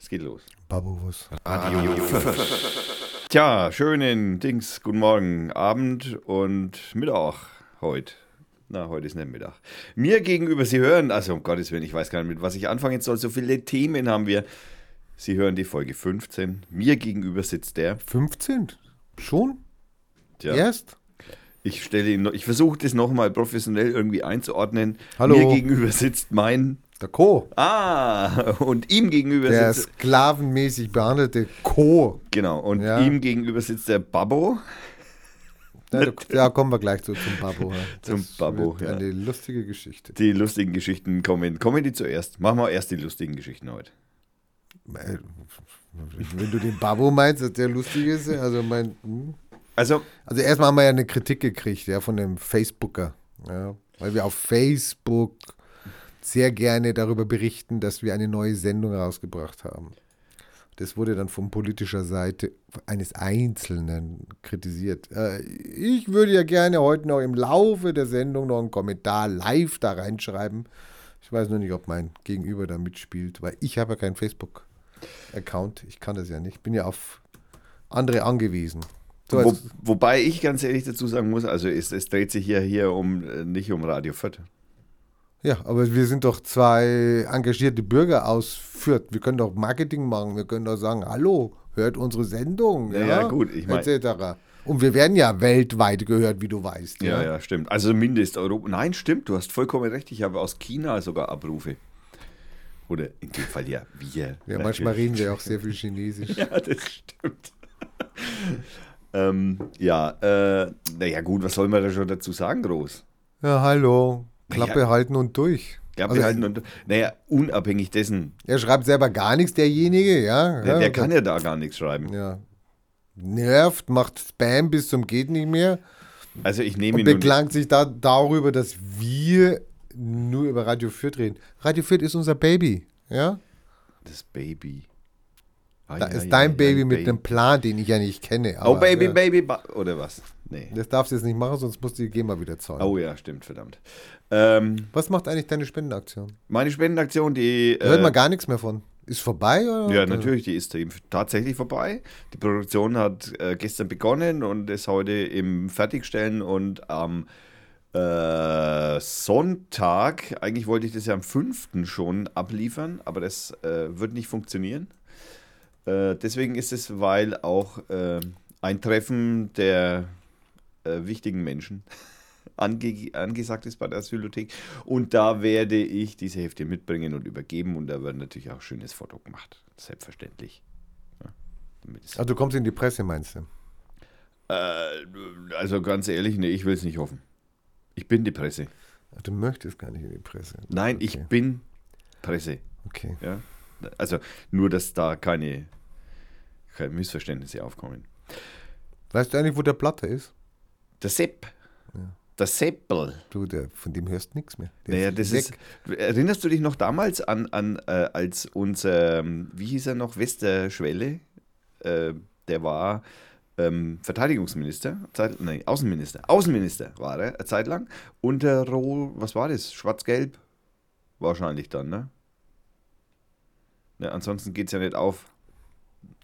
Es geht los. Babus. Radio Fürth. Tja, schönen Dings, guten Morgen, Abend und Mittag heute. Na, heute ist nicht Mittag. Mir gegenüber, Sie hören, also um Gottes Willen, ich weiß gar nicht, mit was ich anfangen soll. So viele Themen haben wir. Sie hören die Folge 15. Mir gegenüber sitzt der. 15? Schon? Tja, Erst? ich stelle ihn, noch- ich versuche das nochmal professionell irgendwie einzuordnen. Hallo. Mir gegenüber sitzt mein. Der Co. Ah, und ihm gegenüber Der sitzt. sklavenmäßig behandelte Co. Genau, und Ja. ihm gegenüber sitzt der Babbo. Ja, da, da kommen wir gleich zu, zum Babbo. ja. Zum Babbo, ja. Eine lustige Geschichte. Die lustigen Geschichten kommen. Kommen die zuerst? Machen wir erst die lustigen Geschichten heute. Äh, Wenn du den Babbo meinst, dass der lustig ist, also mein. hm. Also, Also erstmal haben wir ja eine Kritik gekriegt, ja, von dem Facebooker. Ja, weil wir auf Facebook sehr gerne darüber berichten, dass wir eine neue Sendung rausgebracht haben. Das wurde dann von politischer Seite eines Einzelnen kritisiert. Äh, ich würde ja gerne heute noch im Laufe der Sendung noch einen Kommentar live da reinschreiben. Ich weiß nur nicht, ob mein Gegenüber da mitspielt, weil ich habe ja keinen Facebook-Account. Ich kann das ja nicht. Bin ja auf andere angewiesen. So, wo, wobei ich ganz ehrlich dazu sagen muss, also es, es dreht sich hier, hier um äh, nicht um Radio Fürth. Ja, aber wir sind doch zwei engagierte Bürger aus Fürth. Wir können doch Marketing machen. Wir können doch sagen, hallo, hört unsere Sendung. Ja, Ja, gut, ich mein- Etc. Und wir werden ja weltweit gehört, wie du weißt. Ja, Ja, ja, stimmt. Also Mindesteuropa. Nein, stimmt, du hast vollkommen recht. Ich habe aus China sogar Abrufe. Oder in dem Fall ja wir. Ja, manchmal reden wir auch sehr viel Chinesisch. Ja, das stimmt. ähm, ja, äh, naja, gut, was soll man da schon dazu sagen, groß? Ja, hallo. Klappe Ja. halten und durch. Ja, Also, halten und, naja, unabhängig dessen, Er schreibt selber gar nichts, derjenige, ja. der, der kann ja da gar nichts schreiben. ja. Nervt, macht Spam bis zum geht nicht mehr Also ich nehme und ihn nun- beklagt sich da darüber, dass wir nur über Radio Fürth reden. Radio Fürth ist unser Baby, ja. das Baby. Ah, Da ja, ist ja, dein ja, Baby mit Baby. einem Plan, den ich ja nicht kenne. Oh, aber, Baby, ja, Baby, ba oder was? Nee. Das darfst du jetzt nicht machen, sonst musst du die GEMA wieder zahlen. Oh ja, stimmt, verdammt. Ähm, Was macht eigentlich deine Spendenaktion? meine Spendenaktion, die. Da hört äh, man gar nichts mehr von. Ist vorbei? Oder? Ja, natürlich, die ist eben tatsächlich vorbei. Die Produktion hat äh, gestern begonnen und ist heute im Fertigstellen und am äh, Sonntag, eigentlich wollte ich das ja am 5. schon abliefern, aber das äh, wird nicht funktionieren. Äh, deswegen ist es, weil auch äh, ein Treffen der äh, wichtigen Menschen ange angesagt ist bei der Asylothek. Und da werde ich diese Hefte mitbringen und übergeben. Und da wird natürlich auch ein schönes Foto gemacht. Selbstverständlich. Ja, Also du kommst in die Presse, meinst du? äh, also ganz ehrlich, nee, ich will es nicht hoffen. Ich bin die Presse. Ach, Du möchtest gar nicht in die Presse. Nein, ich Okay. bin Presse. Okay. Ja? Also nur, dass da keine, keine Missverständnisse aufkommen. Weißt du eigentlich, wo der Platte ist? Der Sepp. Der Seppel. Du, der, von dem hörst du nichts mehr. Der Naja, das weg. ist. Erinnerst du dich noch damals an, an äh, als unser, ähm, wie hieß er noch, Westerschwelle? Äh, der war ähm, Verteidigungsminister, Zeit, nein, Außenminister. Außenminister war er, eine Zeit lang. Unter Roh, was war das? Schwarz-Gelb? Wahrscheinlich dann, ne? Ja, ansonsten geht es ja nicht auf.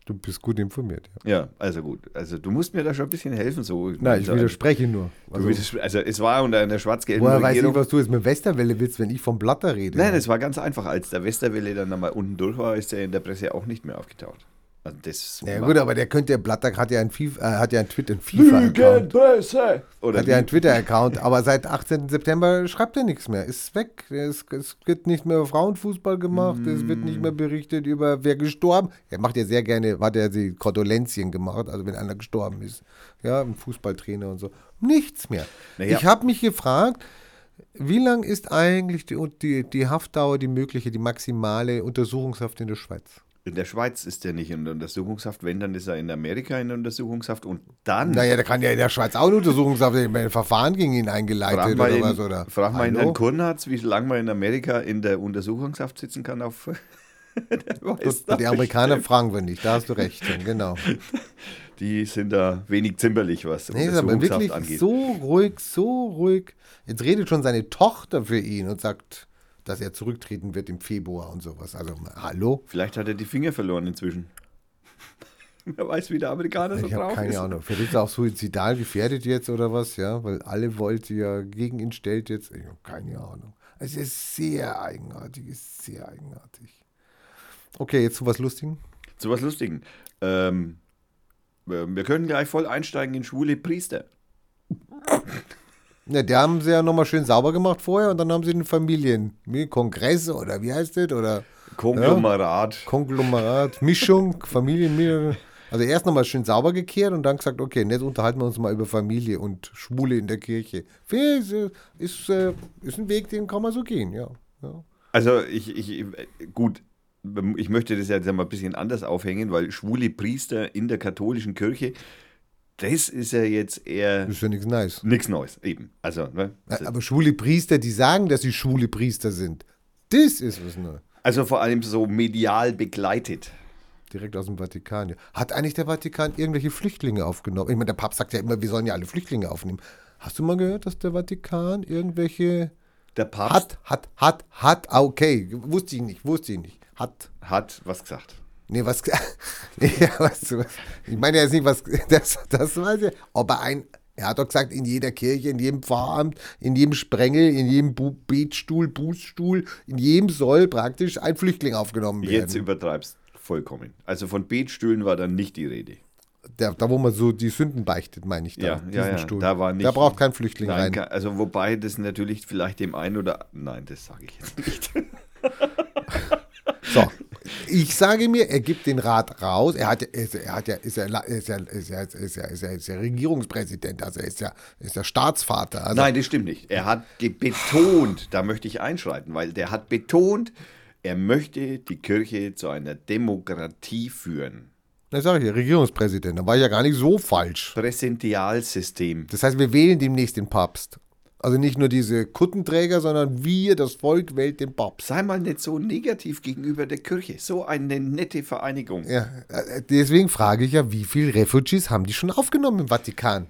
Du bist gut informiert. Ja. Ja, also gut. Also du musst mir da schon ein bisschen helfen. So. Nein, ich widerspreche nur. Also, widerspr- also es war unter einer schwarz-gelben woher weiß Regierung. ich, was du jetzt mit Westerwelle willst, wenn ich vom Blatter rede? Nein, es war ganz einfach. Als der Westerwelle dann einmal unten durch war, ist er in der Presse auch nicht mehr aufgetaucht. Also das Ja gut, aber der könnte, Blatter hat ja ein, FIFA, äh, hat ja ein Twitter, FIFA-Account. Lügenpresse! Oder Hat ja einen Twitter-Account, aber seit 18. September schreibt er nichts mehr. Ist weg. Es, es wird nicht mehr über Frauenfußball gemacht, es wird nicht mehr berichtet über wer gestorben. Er macht ja sehr gerne, hat er die Kondolenzien gemacht, also wenn einer gestorben ist. Ja, ein Fußballtrainer und so. Nichts mehr. Naja. Ich habe mich gefragt, wie lang ist eigentlich die, die, die Haftdauer, die mögliche, die maximale Untersuchungshaft in der Schweiz? In der Schweiz ist er nicht in der Untersuchungshaft. Wenn, dann ist er in Amerika in der Untersuchungshaft. Und dann Naja, da kann ja in der Schweiz auch eine Untersuchungshaft, ich meine, ein Verfahren gegen ihn eingeleitet oder in, was. Oder? frag mal in Hallo? Herrn Kurnatz, wie lange man in Amerika in der Untersuchungshaft sitzen kann. Auf der weiß Die das Amerikaner bestimmt. fragen wir nicht, da hast du recht, genau. Die sind da wenig zimperlich, was Nee, ist aber wirklich angeht. so ruhig, so ruhig. Jetzt redet schon seine Tochter für ihn und sagt, dass er zurücktreten wird im Februar und sowas. Also, hallo? Vielleicht hat er die Finger verloren inzwischen. Wer weiß, wie der Amerikaner so Ich habe drauf keine ist. Ahnung. Vielleicht ist er auch suizidal gefährdet jetzt oder was, ja, weil alle wollte ja gegen ihn stellt jetzt. Ich habe keine Ahnung. Es ist sehr eigenartig, ist sehr eigenartig. Okay, jetzt zu was Lustigen. Zu was Lustigen. Ähm, äh, wir können gleich voll einsteigen in schwule Priester. Ja, der haben sie ja nochmal schön sauber gemacht vorher und dann haben sie den Familien, wie, Kongress oder wie heißt das? Oder Konglomerat. Konglomerat, Mischung, Familien. Also erst nochmal schön sauber gekehrt und dann gesagt, okay, jetzt unterhalten wir uns mal über Familie und Schwule in der Kirche. Ist, äh, ist, äh, ist ein Weg, den kann man so gehen, ja. ja. Also ich, ich, gut, ich möchte das jetzt ja mal ein bisschen anders aufhängen, weil schwule Priester in der katholischen Kirche, das ist ja jetzt eher Das ist ja nichts nice. nichts Neues, eben. Also, ne? Aber schwule Priester, die sagen, dass sie schwule Priester sind, das ist was Neues. also vor allem so medial begleitet. Direkt aus dem Vatikan. Ja. Hat eigentlich der Vatikan irgendwelche Flüchtlinge aufgenommen? Ich meine, der Papst sagt ja immer, wir sollen ja alle Flüchtlinge aufnehmen. Hast du mal gehört, dass der Vatikan irgendwelche Der Papst hat, hat, hat, hat, ah, okay, wusste ich nicht, wusste ich nicht. Hat, hat was gesagt. Nee, was, ja, was, was ich meine jetzt nicht, was, das, das weiß ich, aber ein, er hat doch gesagt, in jeder Kirche, in jedem Pfarramt, in jedem Sprengel, in jedem Bu Betstuhl, Bußstuhl, in jedem soll praktisch ein Flüchtling aufgenommen werden. Jetzt übertreibst vollkommen. Also von Betstühlen war dann nicht die Rede. Der, da, wo man so die Sünden beichtet, meine ich da. Ja, ja, ja, Stuhl. da war nicht- Da braucht kein Flüchtling Nein, rein. ka- also wobei das natürlich vielleicht dem einen oder nein, das sage ich jetzt nicht. So, ich sage mir, er gibt den Rat raus. Er hat, ja- ist, er hat ja, ist ja, ist ja, ist ja, ist ja, ist ja, ist ja Regierungspräsident, also er ist ja, ist ja Staatsvater. Also, Nein, das stimmt nicht. Er hat betont, da möchte ich einschreiten, weil der hat betont, er möchte die Kirche zu einer Demokratie führen. Da sage ich ja, Regierungspräsident. Da war ich ja gar nicht so falsch. Präsentialsystem. Das heißt, wir wählen demnächst den Papst. Also nicht nur diese Kuttenträger, sondern wir, das Volk, wählt den Papst. Sei mal nicht so negativ gegenüber der Kirche. So eine nette Vereinigung. Ja, äh, deswegen frage ich ja, wie viele Refugees haben die schon aufgenommen im Vatikan?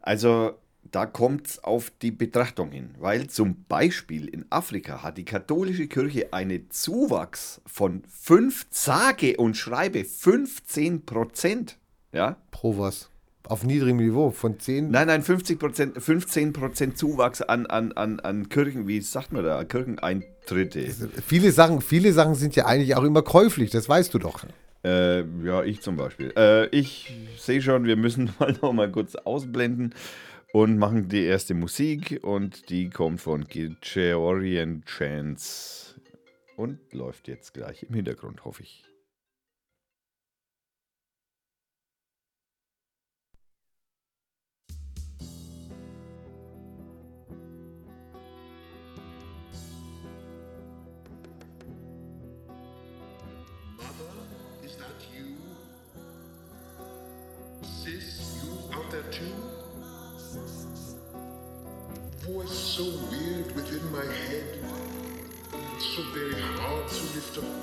Also da kommt es auf die Betrachtung hin, weil zum Beispiel in Afrika hat die katholische Kirche einen Zuwachs von 5, sage und schreibe 15 Prozent. Ja? Pro was? Auf niedrigem Niveau von 10. Nein, nein, 50 Prozent, 15 Prozent Zuwachs an, an, an, an Kirchen, wie sagt man da, Kircheneintritte. Viele Sachen, viele Sachen sind ja eigentlich auch immer käuflich, das weißt du doch. Äh, ja, ich zum Beispiel. Äh, ich sehe schon, wir müssen mal noch mal kurz ausblenden und machen die erste Musik und die kommt von Georgian Chance und läuft jetzt gleich im Hintergrund, hoffe ich.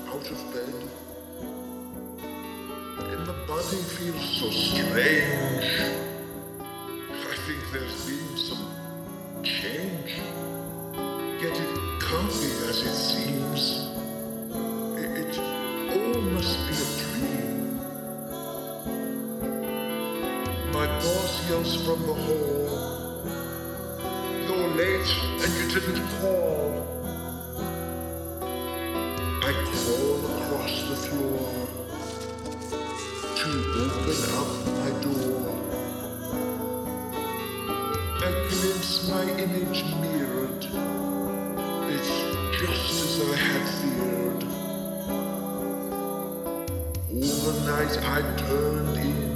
Out of bed. And the body feels so strange. I think there's been some change. Can't be as it seems. It all must be a dream. My boss yells from the hall. You're late and you didn't call. Open up my door. I glimpse my image mirrored. It's just as I had feared. Overnight I turned in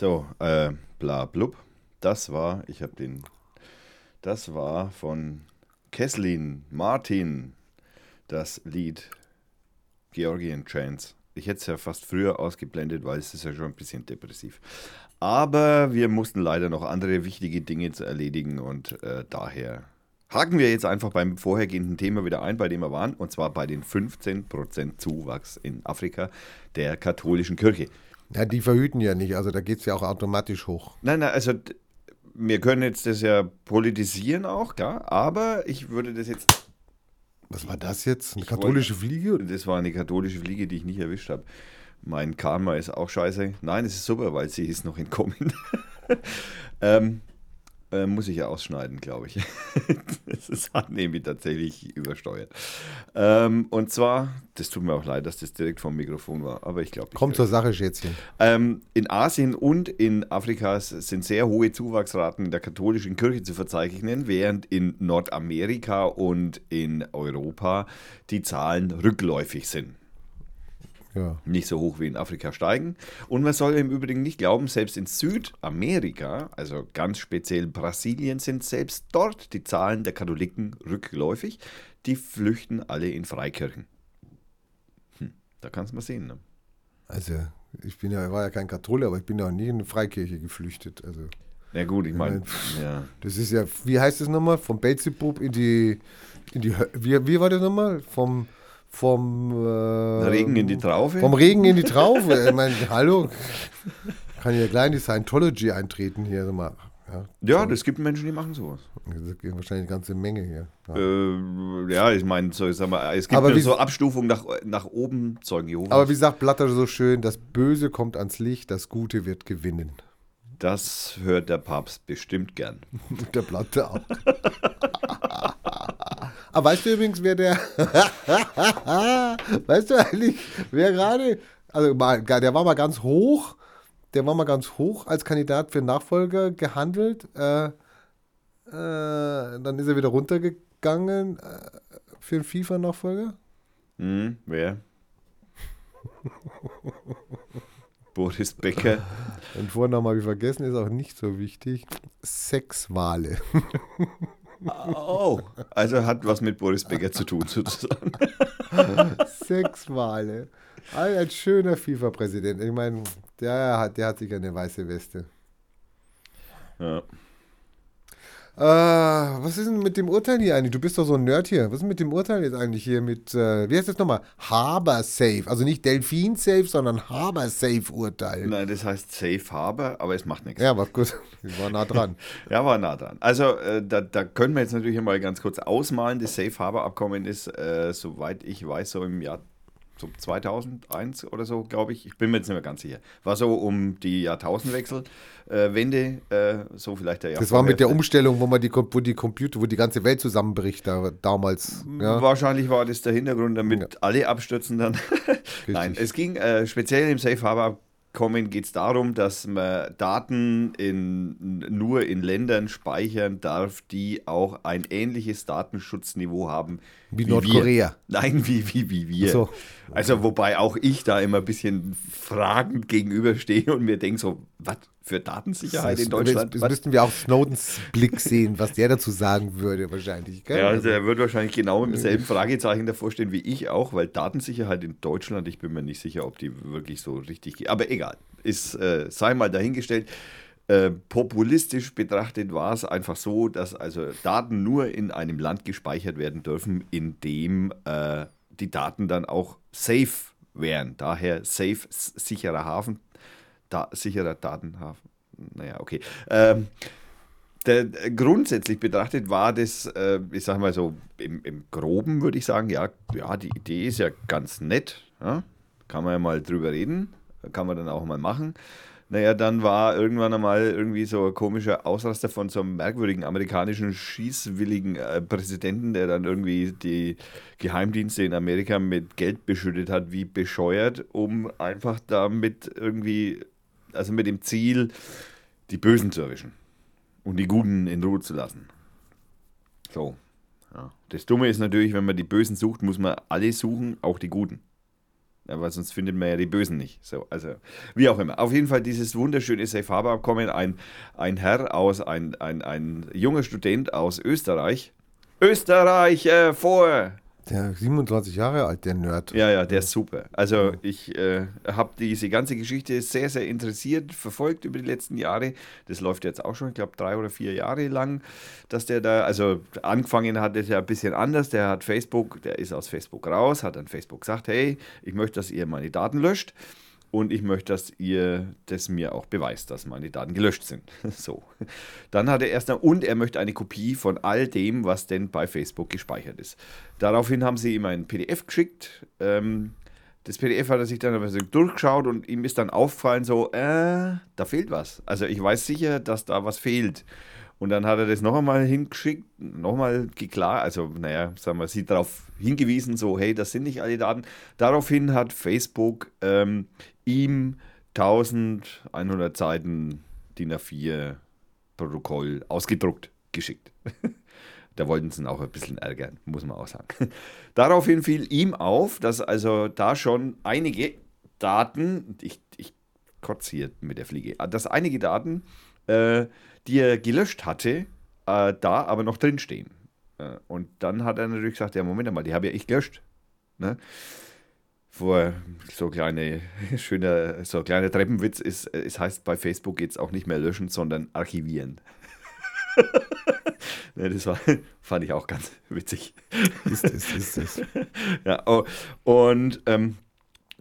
So, äh, bla blub. Das war, ich habe den, das war von Kesslin Martin, das Lied Georgian Trance. Ich hätte es ja fast früher ausgeblendet, weil es ist ja schon ein bisschen depressiv. Aber wir mussten leider noch andere wichtige Dinge zu erledigen und äh, daher haken wir jetzt einfach beim vorhergehenden Thema wieder ein, bei dem wir waren, und zwar bei den 15% Zuwachs in Afrika der katholischen Kirche. Ja, die verhüten ja nicht, also da geht es ja auch automatisch hoch. Nein, nein, also wir können jetzt das ja politisieren auch, klar, aber ich würde das jetzt, Was war das jetzt? Eine katholische Fliege? das war eine katholische Fliege, die ich nicht erwischt habe. Mein Karma ist auch scheiße. Nein, es ist super, weil sie ist noch entkommen. ähm, äh, muss ich ja ausschneiden, glaube ich. das ist, hat nämlich tatsächlich übersteuert. Ähm, und zwar, das tut mir auch leid, dass das direkt vom Mikrofon war, aber ich glaube, ich Komm zur Sache, Schätzchen. Ähm, in Asien und in Afrika sind sehr hohe Zuwachsraten in der katholischen Kirche zu verzeichnen, während in Nordamerika und in Europa die Zahlen rückläufig sind. Ja. Nicht so hoch wie in Afrika steigen. Und man soll im Übrigen nicht glauben, selbst in Südamerika, also ganz speziell Brasilien, sind selbst dort die Zahlen der Katholiken rückläufig. Die flüchten alle in Freikirchen. Hm, da kannst du mal sehen. Ne? Also, ich bin ja, war ja kein Katholiker, aber ich bin ja auch nie in eine Freikirche geflüchtet. Also, Na gut, ich meine, ja. das ist ja, wie heißt das nochmal? Vom Beelzebub in die, in die, wie, wie war das nochmal? Vom, vom äh, Regen in die Traufe. Vom Regen in die Traufe. ich meine, hallo, kann ja gleich in die Scientology eintreten hier. sag Mal. Ja, Ja, das gibt Menschen, die machen sowas. das geht wahrscheinlich eine ganze Menge hier. Ja. Äh, ja, ich meine, so, ich sag mal, es gibt Aber wie- so Abstufungen nach, nach oben, Zeugen Jehovas. Aber wie sagt Blatter so schön, das Böse kommt ans Licht, das Gute wird gewinnen. das hört der Papst bestimmt gern. Und der Blatter auch. Aber weißt du übrigens, wer der. weißt du eigentlich, wer gerade. Also, mal, der war mal ganz hoch. Der war mal ganz hoch als Kandidat für Nachfolger gehandelt. Äh, äh, dann ist er wieder runtergegangen äh, für einen FIFA-Nachfolger. Hm, wer? Boris Becker. Den Vornamen habe ich vergessen, ist auch nicht so wichtig. Sexwale. Also hat was mit Boris Becker zu tun, sozusagen. Sexwale. Ein, ein schöner FIFA-Präsident. Ich meine, der hat, der hat sich eine weiße Weste. Ja. Äh, was ist denn mit dem Urteil hier eigentlich? Du bist doch so ein Nerd hier. Was ist denn mit dem Urteil jetzt eigentlich hier mit, äh, wie heißt das nochmal? Harbor Safe. Also nicht Delfin Safe, sondern Harbor Safe Urteil. Nein, das heißt Safe Harbor, aber es macht nichts. Ja, war gut. Ich war nah dran. Ja, war nah dran. Also, äh, da, da können wir jetzt natürlich mal ganz kurz ausmalen. Das Safe Harbor Abkommen ist, äh, soweit ich weiß, so im Jahr so 2001 oder so, glaube ich. Ich bin mir jetzt nicht mehr ganz sicher. War so um die Jahrtausendwechselwende, äh, so vielleicht der Jahr Das war mit der. Umstellung, wo man die, wo die Computer, wo die ganze Welt zusammenbricht da, damals. Ja. Wahrscheinlich war das der Hintergrund, damit alle abstürzen dann. Nein, es ging äh, speziell im Safe Harbor Abkommen geht es darum, dass man Daten in, nur in Ländern speichern darf, die auch ein ähnliches Datenschutzniveau haben Wie wir. Nordkorea. Nein, wie, wie, wie wir. So. Also, wobei auch ich da immer ein bisschen fragend gegenüberstehe und mir denke so, was für Datensicherheit in Deutschland? Jetzt Was? müssten wir auch Snowdens Blick sehen, was der dazu sagen würde, wahrscheinlich. Gell? Ja, also er wird wahrscheinlich genau mit demselben Fragezeichen davor stehen wie ich auch, weil Datensicherheit in Deutschland, ich bin mir nicht sicher, ob die wirklich so richtig geht. Aber egal, ist, äh, sei mal dahingestellt. Äh, populistisch betrachtet war es einfach so, dass also Daten nur in einem Land gespeichert werden dürfen, in dem äh, die Daten dann auch safe wären. Daher safe, sicherer Hafen, da, sicherer Datenhafen. Naja, okay. Ähm, der, der- grundsätzlich betrachtet war das, äh, ich sag mal so, im, im Groben würde ich sagen, ja, ja, die Idee ist ja ganz nett. Ja? Kann man ja mal drüber reden, kann man dann auch mal machen. Naja, dann war irgendwann einmal irgendwie so ein komischer Ausraster von so einem merkwürdigen amerikanischen schießwilligen äh, Präsidenten, der dann irgendwie die Geheimdienste in Amerika mit Geld beschüttet hat, wie bescheuert, um einfach damit irgendwie, also mit dem Ziel, die Bösen zu erwischen und die Guten in Ruhe zu lassen. So. Ja. Das Dumme ist natürlich, wenn man die Bösen sucht, muss man alle suchen, auch die Guten. Weil sonst findet man ja die Bösen nicht. So, also, wie auch immer. Auf jeden Fall dieses wunderschöne Safe Harbor Abkommen. Ein, ein Herr aus, ein, ein, ein junger Student aus Österreich. Österreich äh, vor! Der 27 Jahre alt, der Nerd. Ja, ja, der ist super. Also ich äh, habe diese ganze Geschichte sehr, sehr interessiert verfolgt über die letzten Jahre. Das läuft jetzt auch schon, ich glaube, drei oder vier Jahre lang, dass der da, also angefangen hat es ja ein bisschen anders. Der hat Facebook, der ist aus Facebook raus, hat an Facebook gesagt, hey, ich möchte, dass ihr meine Daten löscht. Und ich möchte, dass ihr das mir auch beweist, dass meine Daten gelöscht sind. So. Dann hat er erst noch, und er möchte eine Kopie von all dem, was denn bei Facebook gespeichert ist. Daraufhin haben sie ihm ein PDF geschickt. Ähm, das PDF hat er sich dann durchgeschaut und ihm ist dann aufgefallen, so, äh, da fehlt was. Also ich weiß sicher, dass da was fehlt. Und dann hat er das noch einmal hingeschickt, nochmal geklar, also naja, sagen wir, sie darauf hingewiesen, so, hey, das sind nicht alle Daten. Daraufhin hat Facebook ähm, ihm 1100 Seiten DIN A4 Protokoll ausgedruckt geschickt. da wollten sie ihn auch ein bisschen ärgern, muss man auch sagen. Daraufhin fiel ihm auf, dass also da schon einige Daten, ich, ich kotze hier mit der Fliege, dass einige Daten, äh, die er gelöscht hatte, äh, da aber noch drinstehen. Äh, und dann hat er natürlich gesagt, ja, Moment mal, die habe ja ich gelöscht. Ne? Vor so kleine, schöner, so ein kleiner Treppenwitz ist, es heißt bei Facebook jetzt auch nicht mehr löschen, sondern archivieren. ne, das war, fand ich auch ganz witzig. Ist es, ist es. Ja, oh, und ähm,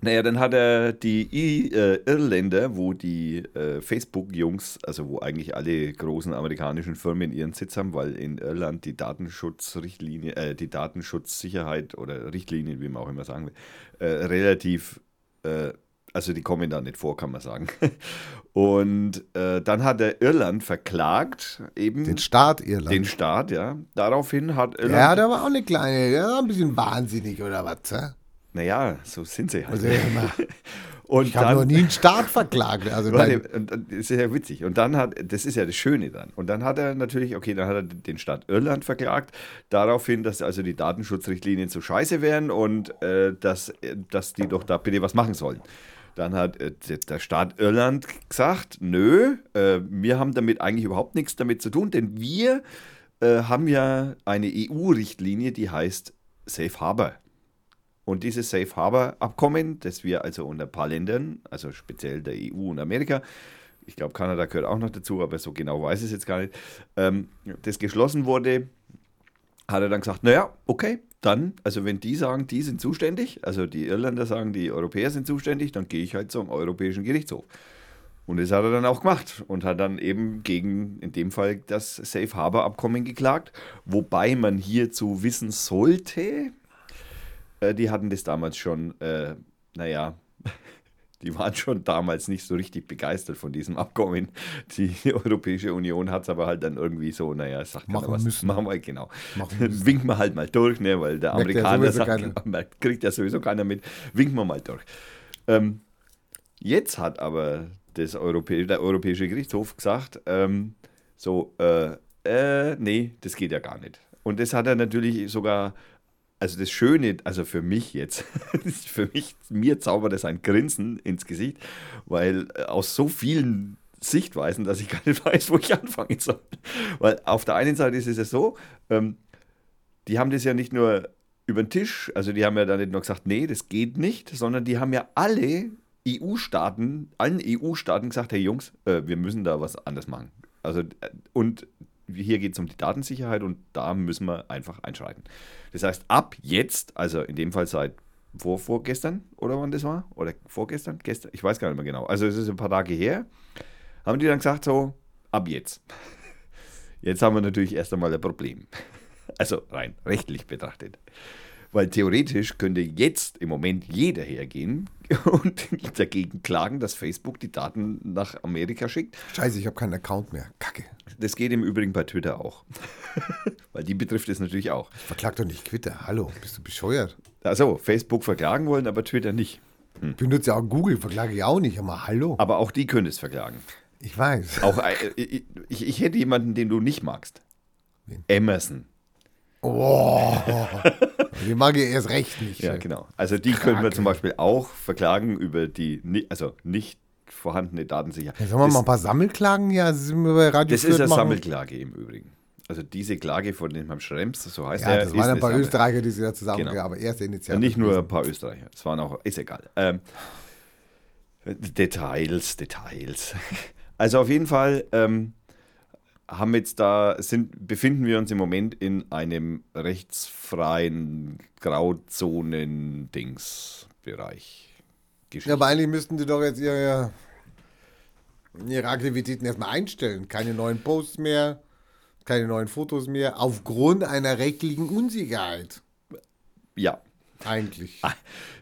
naja, dann hat er die I äh, Irländer, wo die äh, Facebook-Jungs, also wo eigentlich alle großen amerikanischen Firmen ihren Sitz haben, weil in Irland die Datenschutzrichtlinie, äh, die Datenschutzsicherheit oder Richtlinien, wie man auch immer sagen will, äh, relativ, äh, also die kommen da nicht vor, kann man sagen. Und äh, dann hat er Irland verklagt, eben Den Staat Irland. den Staat, ja. Daraufhin hat Irland. ja, der war auch eine kleine, der war ein bisschen wahnsinnig oder was? hä? Naja, so sind sie halt. Also, und ich habe noch nie einen Staat verklagt. Also Warte, das ist ja witzig. Und dann hat, das ist ja das Schöne dann. Und dann hat er natürlich, okay, dann hat er den Staat Irland verklagt, daraufhin, dass also die Datenschutzrichtlinien so scheiße wären und äh, dass, äh, dass die doch da bitte was machen sollen. Dann hat äh, der- der Staat Irland gesagt, nö, äh, wir haben damit eigentlich überhaupt nichts damit zu tun, denn wir äh, haben ja eine EU-Richtlinie, die heißt Safe Harbor. Und dieses Safe Harbor Abkommen, das wir also unter ein paar Ländern, also speziell der EU und Amerika, ich glaube, Kanada gehört auch noch dazu, aber so genau weiß ich es jetzt gar nicht, ähm, das geschlossen wurde, hat er dann gesagt, naja, okay, dann, also wenn die sagen, die sind zuständig, also die Irländer sagen, die Europäer sind zuständig, dann gehe ich halt zum Europäischen Gerichtshof. Und das hat er dann auch gemacht und hat dann eben gegen, in dem Fall, das Safe Harbor Abkommen geklagt, wobei man hierzu wissen sollte, äh, die hatten das damals schon, äh, naja, die waren schon damals nicht so richtig begeistert von diesem Abkommen. Die Europäische Union hat es aber halt dann irgendwie so, naja, sagt Machen was. müssen. Machen wir, genau. Machen. Winken wir halt mal durch, ne, weil der Merkt Amerikaner sagt, merkt- kriegt ja sowieso keiner mit. Winken wir mal durch. Ähm, jetzt hat aber das Europä der Europäische Gerichtshof gesagt, ähm, so, äh, äh, nee, das geht ja gar nicht. Und das hat er natürlich sogar, also das Schöne, also für mich jetzt, für mich, mir zaubert es ein Grinsen ins Gesicht, weil äh, aus so vielen Sichtweisen, dass ich gar nicht weiß, wo ich anfangen soll. Weil auf der einen Seite ist es ja so, ähm, die haben das ja nicht nur über den Tisch, also die haben ja dann nicht nur gesagt, nee, das geht nicht, sondern die haben ja alle EU-Staaten, allen EU-Staaten gesagt, hey Jungs, äh, wir müssen da was anders machen. Also, äh, und hier geht es um die Datensicherheit und da müssen wir einfach einschreiten. Das heißt, ab jetzt, also in dem Fall seit vor, vorgestern oder wann das war, oder vorgestern, gestern, ich weiß gar nicht mehr genau, also es ist ein paar Tage her, haben die dann gesagt, so, ab jetzt. Jetzt haben wir natürlich erst einmal ein Problem. Also rein rechtlich betrachtet. Weil theoretisch könnte jetzt im Moment jeder hergehen und dagegen klagen, dass Facebook die Daten nach Amerika schickt. Scheiße, ich habe keinen Account mehr. Kacke. Das geht im Übrigen bei Twitter auch. Weil die betrifft es natürlich auch. Verklag doch nicht Twitter. Hallo, bist du bescheuert? Also, Facebook verklagen wollen, aber Twitter nicht. Ich benutze ja auch Google, verklage ich auch nicht. Aber hallo. Aber auch die können es verklagen. Ich weiß. Auch, äh, ich, ich, ich hätte jemanden, den du nicht magst. Wen? Emerson. Oh, die mag ich erst recht nicht. Ja, genau. Also die können wir Krake. zum Beispiel auch verklagen über die also nicht vorhandene Datensicherheit. Ja, sollen wir das, mal ein paar Sammelklagen? Also Radio das ist machen? Sammelklage im Übrigen. Also diese Klage von dem Herrn Schrems, so heißt Ja, er, das ist waren ein paar Österreicher, die sich da Genau. zusammengearbeitet haben. Erste Ja, Initiative. nicht nur ein paar Österreicher. Es waren auch, ist egal. Ähm, Details, Details. Also auf jeden Fall ähm, haben jetzt da, sind, befinden wir uns im Moment in einem rechtsfreien Grauzonen-Dings-Bereich. Ja, aber eigentlich müssten die doch jetzt ihre, ihre Aktivitäten erstmal einstellen. Keine neuen Posts mehr, keine neuen Fotos mehr, aufgrund einer rechtlichen Unsicherheit. ja, Eigentlich.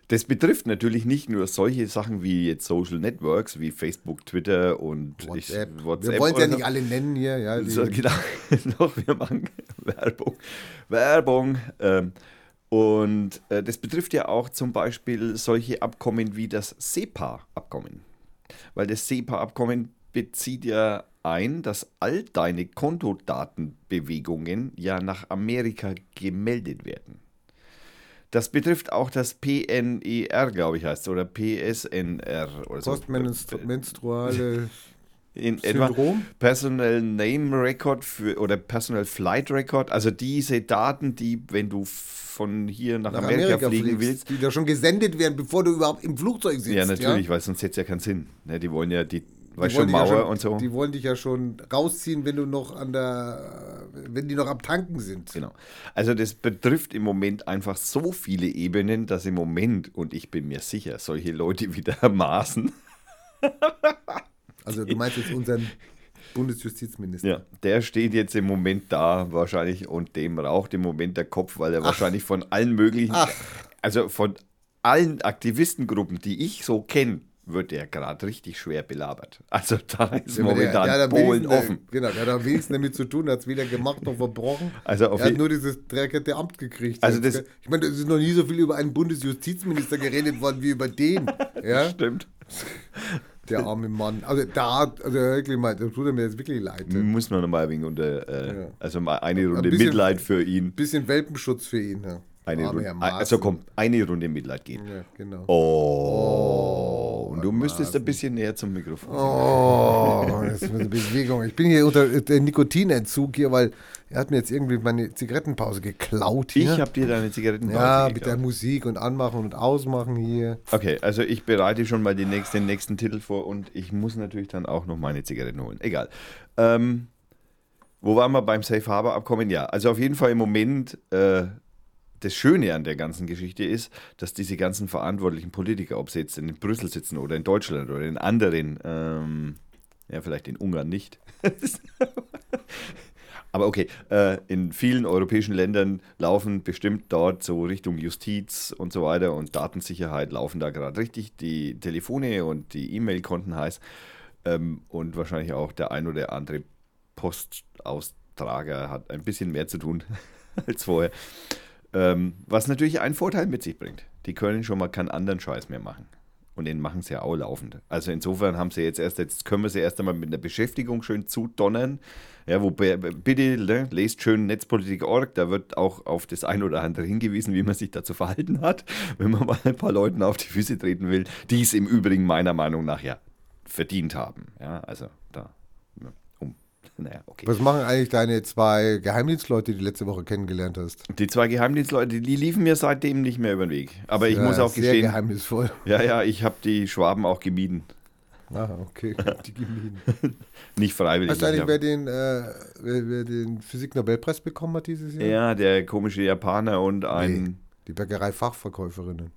Das betrifft natürlich nicht nur solche Sachen wie jetzt Social Networks wie Facebook, Twitter und ich- WhatsApp. WhatsApp Wir wollen es ja nicht alle nennen hier. Ja, So, genau, noch, wir machen Werbung. Werbung. Ähm, und äh, das betrifft ja auch zum Beispiel solche Abkommen wie das SEPA-Abkommen. Weil das SEPA-Abkommen bezieht ja ein, dass all deine Kontodatenbewegungen ja nach Amerika gemeldet werden. Das betrifft auch das PNER, glaube ich, heißt es, oder PSNR oder so. Postmenstruale in etwa Syndrom? Personal Name Record für, oder Personal Flight Record, also diese Daten, die, wenn du von hier nach, nach Amerika, fliegen willst, die da schon gesendet werden, bevor du überhaupt im Flugzeug sitzt. ja natürlich, weil sonst hätte es ja keinen Sinn. Ne, die wollen ja die, Wollen schon, dich ja Mauer schon- und so. Die wollen dich ja schon rausziehen, wenn du noch an der, wenn die noch am Tanken sind. Genau. Also das betrifft im Moment einfach so viele Ebenen, dass im Moment, und ich bin mir sicher, solche Leute wie der Maaßen, Also du meinst jetzt unseren Bundesjustizminister. ja, der steht jetzt im Moment da wahrscheinlich und dem raucht im Moment der Kopf, weil er wahrscheinlich von allen möglichen, Ach. also von allen Aktivistengruppen, die ich so kenne, wird der gerade richtig schwer belabert. Also da ist Der- momentan der am Polen offen. Genau, der hat am wenigsten damit zu tun, hat es weder gemacht noch verbrochen. Also auf er hat nur dieses dreckerte Amt gekriegt. Also das- ich meine, es ist noch nie so viel über einen Bundesjustizminister geredet worden wie über den. Ja, Stimmt. der arme Mann. Also da also wirklich mal, das tut er mir jetzt wirklich leid. Ein Muss man nochmal wegen unter, äh, Ja. also mal eine Runde bisschen- Mitleid für ihn. bisschen Welpenschutz für ihn. Ja. Eine Runde, also komm, eine Runde Mitleid gehen. Ja, genau. Oh, Und du müsstest ein bisschen näher zum Mikrofon. Oh, das ist eine Bewegung. Ich bin hier unter der Nikotinentzug hier, weil er hat mir jetzt irgendwie meine Zigarettenpause geklaut hier. Ich habe dir deine Zigaretten ja, mit der Musik und Anmachen und Ausmachen hier. Okay, also ich bereite schon mal den nächsten, den nächsten Titel vor und ich muss natürlich dann auch noch meine Zigaretten holen. Egal. Ähm, wo waren wir beim Safe Harbor Abkommen? Ja, also auf jeden Fall im Moment äh, das Schöne an der ganzen Geschichte ist, dass diese ganzen verantwortlichen Politiker, ob sie jetzt in Brüssel sitzen oder in Deutschland oder in anderen, ähm, ja, vielleicht in Ungarn nicht. Aber okay, äh, in vielen europäischen Ländern laufen bestimmt dort so Richtung Justiz und so weiter und Datensicherheit laufen da gerade richtig. Die Telefone und die E-Mail-Konten heiß ähm, und wahrscheinlich auch der ein oder andere Postaustrager hat ein bisschen mehr zu tun als vorher. Ähm, was natürlich einen Vorteil mit sich bringt. Die können schon mal keinen anderen Scheiß mehr machen. Und den machen sie ja auch laufend. Also insofern haben sie jetzt erst, jetzt können wir sie erst einmal mit einer Beschäftigung schön zudonnern. Ja, wo bitte ne, lest schön Netzpolitik.org, da wird auch auf das ein oder andere hingewiesen, wie man sich dazu verhalten hat, wenn man mal ein paar Leuten auf die Füße treten will, die es im Übrigen meiner Meinung nach ja verdient haben. Ja, also naja, okay. Was machen eigentlich deine zwei Geheimdienstleute, die du letzte Woche kennengelernt hast? Die zwei Geheimdienstleute, die liefen mir seitdem nicht mehr über den Weg. Aber ich ja, muss auch sehr gestehen. geheimnisvoll. Ja, ja, ich habe die Schwaben auch gemieden. Ah, okay, die gemieden. nicht freiwillig. Weißt du eigentlich, wer den, äh, wer, wer den Physik-Nobelpreis bekommen hat dieses Jahr? Ja, der komische Japaner und ein. Nee, die Bäckerei-Fachverkäuferinnen.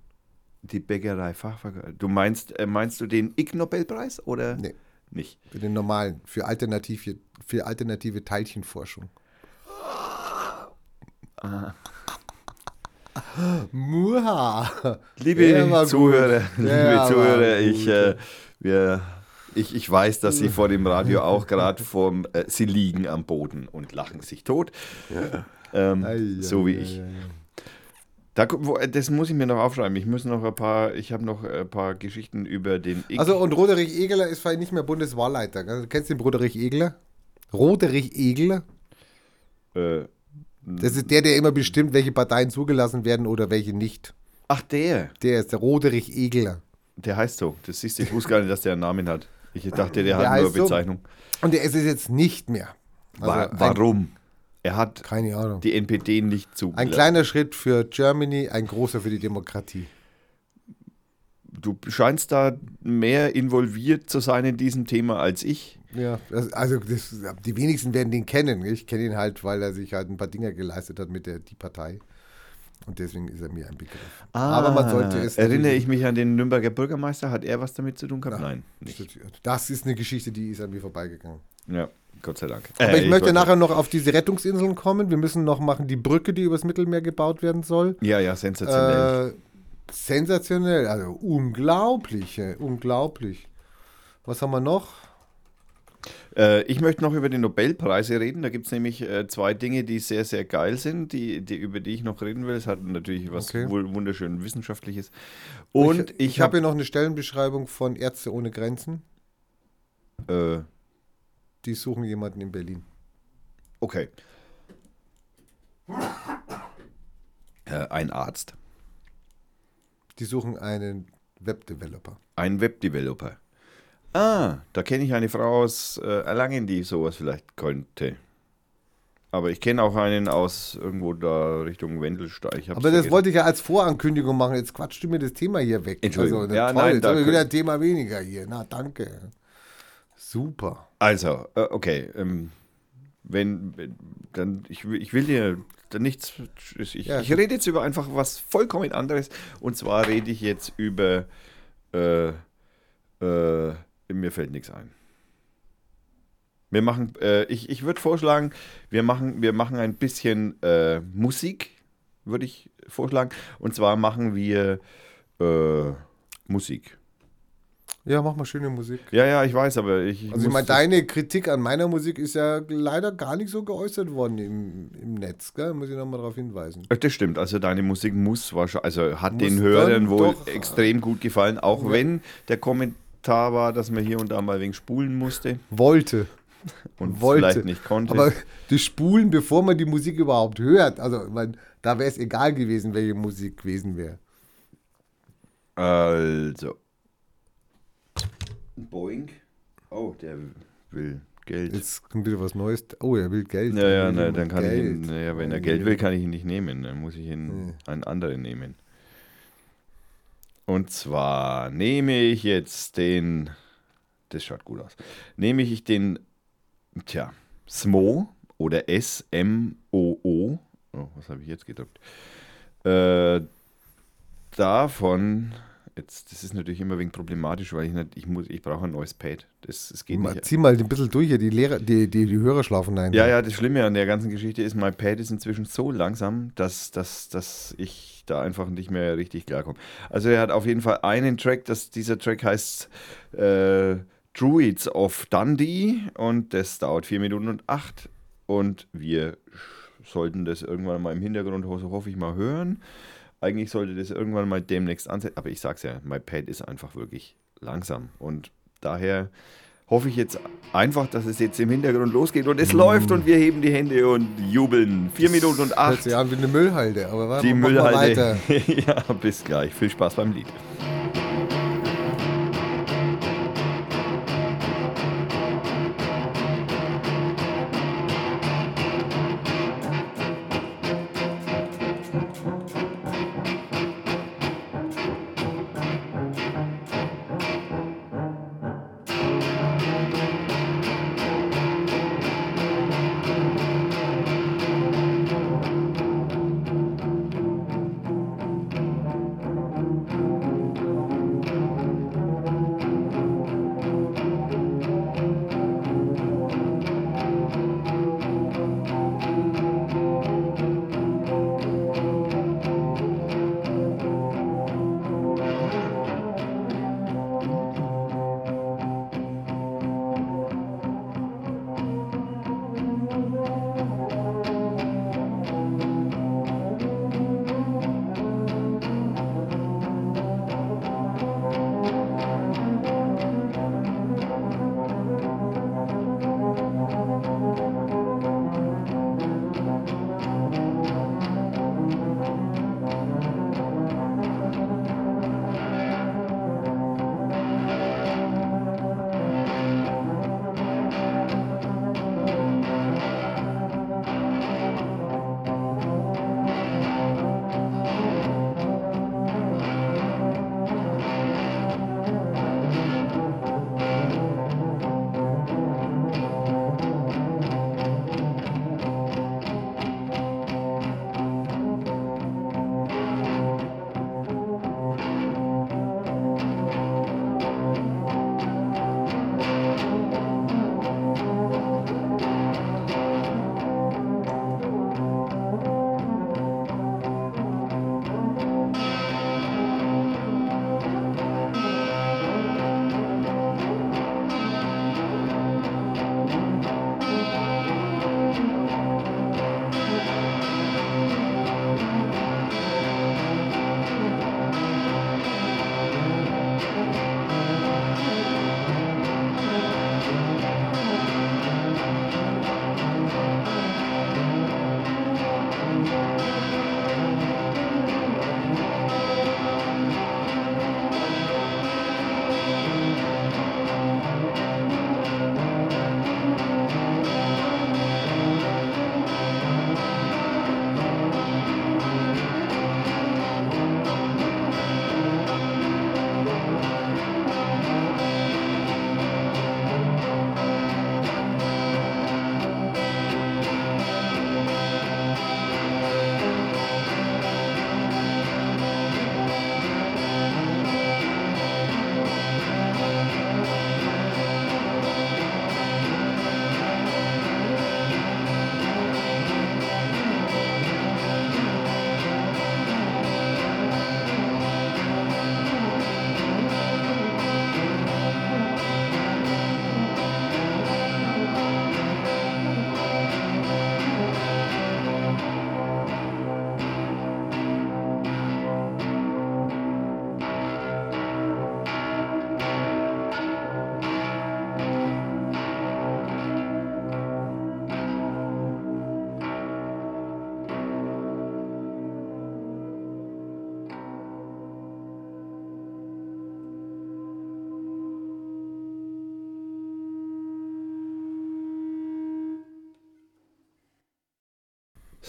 Die Bäckerei-Fachverkäuferin. Du meinst, äh, meinst du den Ig-Nobelpreis oder? Nee. Nicht. Für den normalen, für alternative, für alternative Teilchenforschung. Ah. Muha. Liebe Zuhörer, liebe Zuhörer, ich, äh, wir, ich, ich weiß, dass Sie vor dem Radio auch gerade vorm, äh, Sie liegen am Boden und lachen sich tot. Ja. Ähm, ei, so wie ei, ich. Ei, da, wo, äh, das muss ich mir noch aufschreiben. Ich muss noch ein paar, ich habe noch ein paar Geschichten über den. Ig also und Roderich Egeler ist vielleicht nicht mehr Bundeswahlleiter. Also, kennst du den Roderich Egeler? Roderich Egeler? Äh, das ist der, der immer bestimmt, welche Parteien zugelassen werden oder welche nicht. Ach, der? Der ist der Roderich Egeler. Der heißt so. Das siehst du, ich wusste gar nicht, dass der einen Namen hat. Ich dachte, der, der hat nur Bezeichnung. So. Und der ist es jetzt nicht mehr. Also warum? Er hat Keine Ahnung. die NPD nicht zugelassen. Ein kleiner Schritt für Germany, ein großer für die Demokratie. Du scheinst da mehr involviert zu sein in diesem Thema als ich. Ja, das, also das, die wenigsten werden den kennen. Ich kenne ihn halt, weil er sich halt ein paar Dinge geleistet hat mit der die Partei. Und deswegen ist er mir ein Begriff. Ah, Aber man sollte es. Erinnere ich mich an den Nürnberger Bürgermeister? Hat er was damit zu tun gehabt? Nein. Nicht. Das ist eine Geschichte, die ist an mir vorbeigegangen. Ja. Gott sei Dank. Aber äh, ich, möchte nachher noch auf diese Rettungsinseln kommen. Wir müssen noch machen die Brücke, die übers Mittelmeer gebaut werden soll. Ja, ja, sensationell. Äh, sensationell, also unglaublich, äh, unglaublich. Was haben wir noch? Äh, ich möchte noch über die Nobelpreise reden. Da gibt es nämlich äh, zwei Dinge, die sehr, sehr geil sind, die, die, über die ich noch reden will. Es hat natürlich was okay. wunderschön Wissenschaftliches. Und ich, ich, ich habe hier noch eine Stellenbeschreibung von Ärzte ohne Grenzen. Äh, die suchen jemanden in Berlin. Okay. Äh, ein Arzt. Die suchen einen Webdeveloper. Einen Webdeveloper. Ah, da kenne ich eine Frau aus äh, Erlangen, die sowas vielleicht könnte. Aber ich kenne auch einen aus irgendwo da Richtung Wendelsteig. Aber das vergessen. wollte ich ja als Vorankündigung machen. Jetzt quatschst du mir das Thema hier weg. Entschuldigung. Also, ja, toll, nein, jetzt habe ich wieder ein Thema weniger hier. Na, danke. Super. Also, äh, okay. Ähm, wenn, dann, ich, ich will dir dann nichts. Ich, ja. ich rede jetzt über einfach was vollkommen anderes. Und zwar rede ich jetzt über. Äh, äh, mir fällt nichts ein. Wir machen, äh, ich, ich würde vorschlagen, wir machen, wir machen ein bisschen äh, Musik, würde ich vorschlagen. Und zwar machen wir äh, Musik. Ja, mach mal schöne Musik. Ja, ja, ich weiß, aber ich. Also, ich meine, deine Kritik an meiner Musik ist ja leider gar nicht so geäußert worden im, im Netz, gell? Muss ich nochmal darauf hinweisen. Das stimmt, also deine Musik muss wahrscheinlich, also hat muss den Hörern wohl doch, extrem gut gefallen, auch ja. wenn der Kommentar war, dass man hier und da mal wegen spulen musste. Wollte. Und wollte. vielleicht nicht konnte. Aber die Spulen, bevor man die Musik überhaupt hört, also man, da wäre es egal gewesen, welche Musik gewesen wäre. Also. Boeing. Oh, der will Geld. Jetzt kommt wieder was Neues. Oh, er will Geld. ja, ja, na, dann kann ich ihn, Geld. naja, wenn er Oh, Geld will, kann ich ihn nicht nehmen. Dann muss ich ihn Hm. einen anderen nehmen. Und zwar nehme ich jetzt den, das schaut gut aus, nehme ich den, tja, Smo oder S-M-O-O, oh, was habe ich jetzt gedrückt, äh, davon, jetzt, das ist natürlich immer wenig problematisch, weil ich nicht, ich muss, ich brauche ein neues Pad, das, das geht Mal, nicht. zieh mal ein bisschen durch hier, die, Lehrer, die, die, die Hörer schlafen ein. Ja, ja, das Schlimme an der ganzen Geschichte ist, mein Pad ist inzwischen so langsam, dass, dass, dass ich da einfach nicht mehr richtig klarkomme. Also er hat auf jeden Fall einen Track, das, dieser Track heißt äh, Druids of Dundee und das dauert 4 Minuten und 8 und wir sollten das irgendwann mal im Hintergrund, so hoffe ich mal, hören. Eigentlich sollte das irgendwann mal demnächst ansetzen, aber ich sag's ja, mein Pad ist einfach wirklich langsam und daher hoffe ich jetzt einfach, dass es jetzt im Hintergrund losgeht und es läuft und wir heben die Hände und jubeln. Vier Minuten und Hört acht. sich an wie eine Müllhalde, aber warte, Die Müllhalde. weiter. ja, bis gleich. Viel Spaß beim Lied.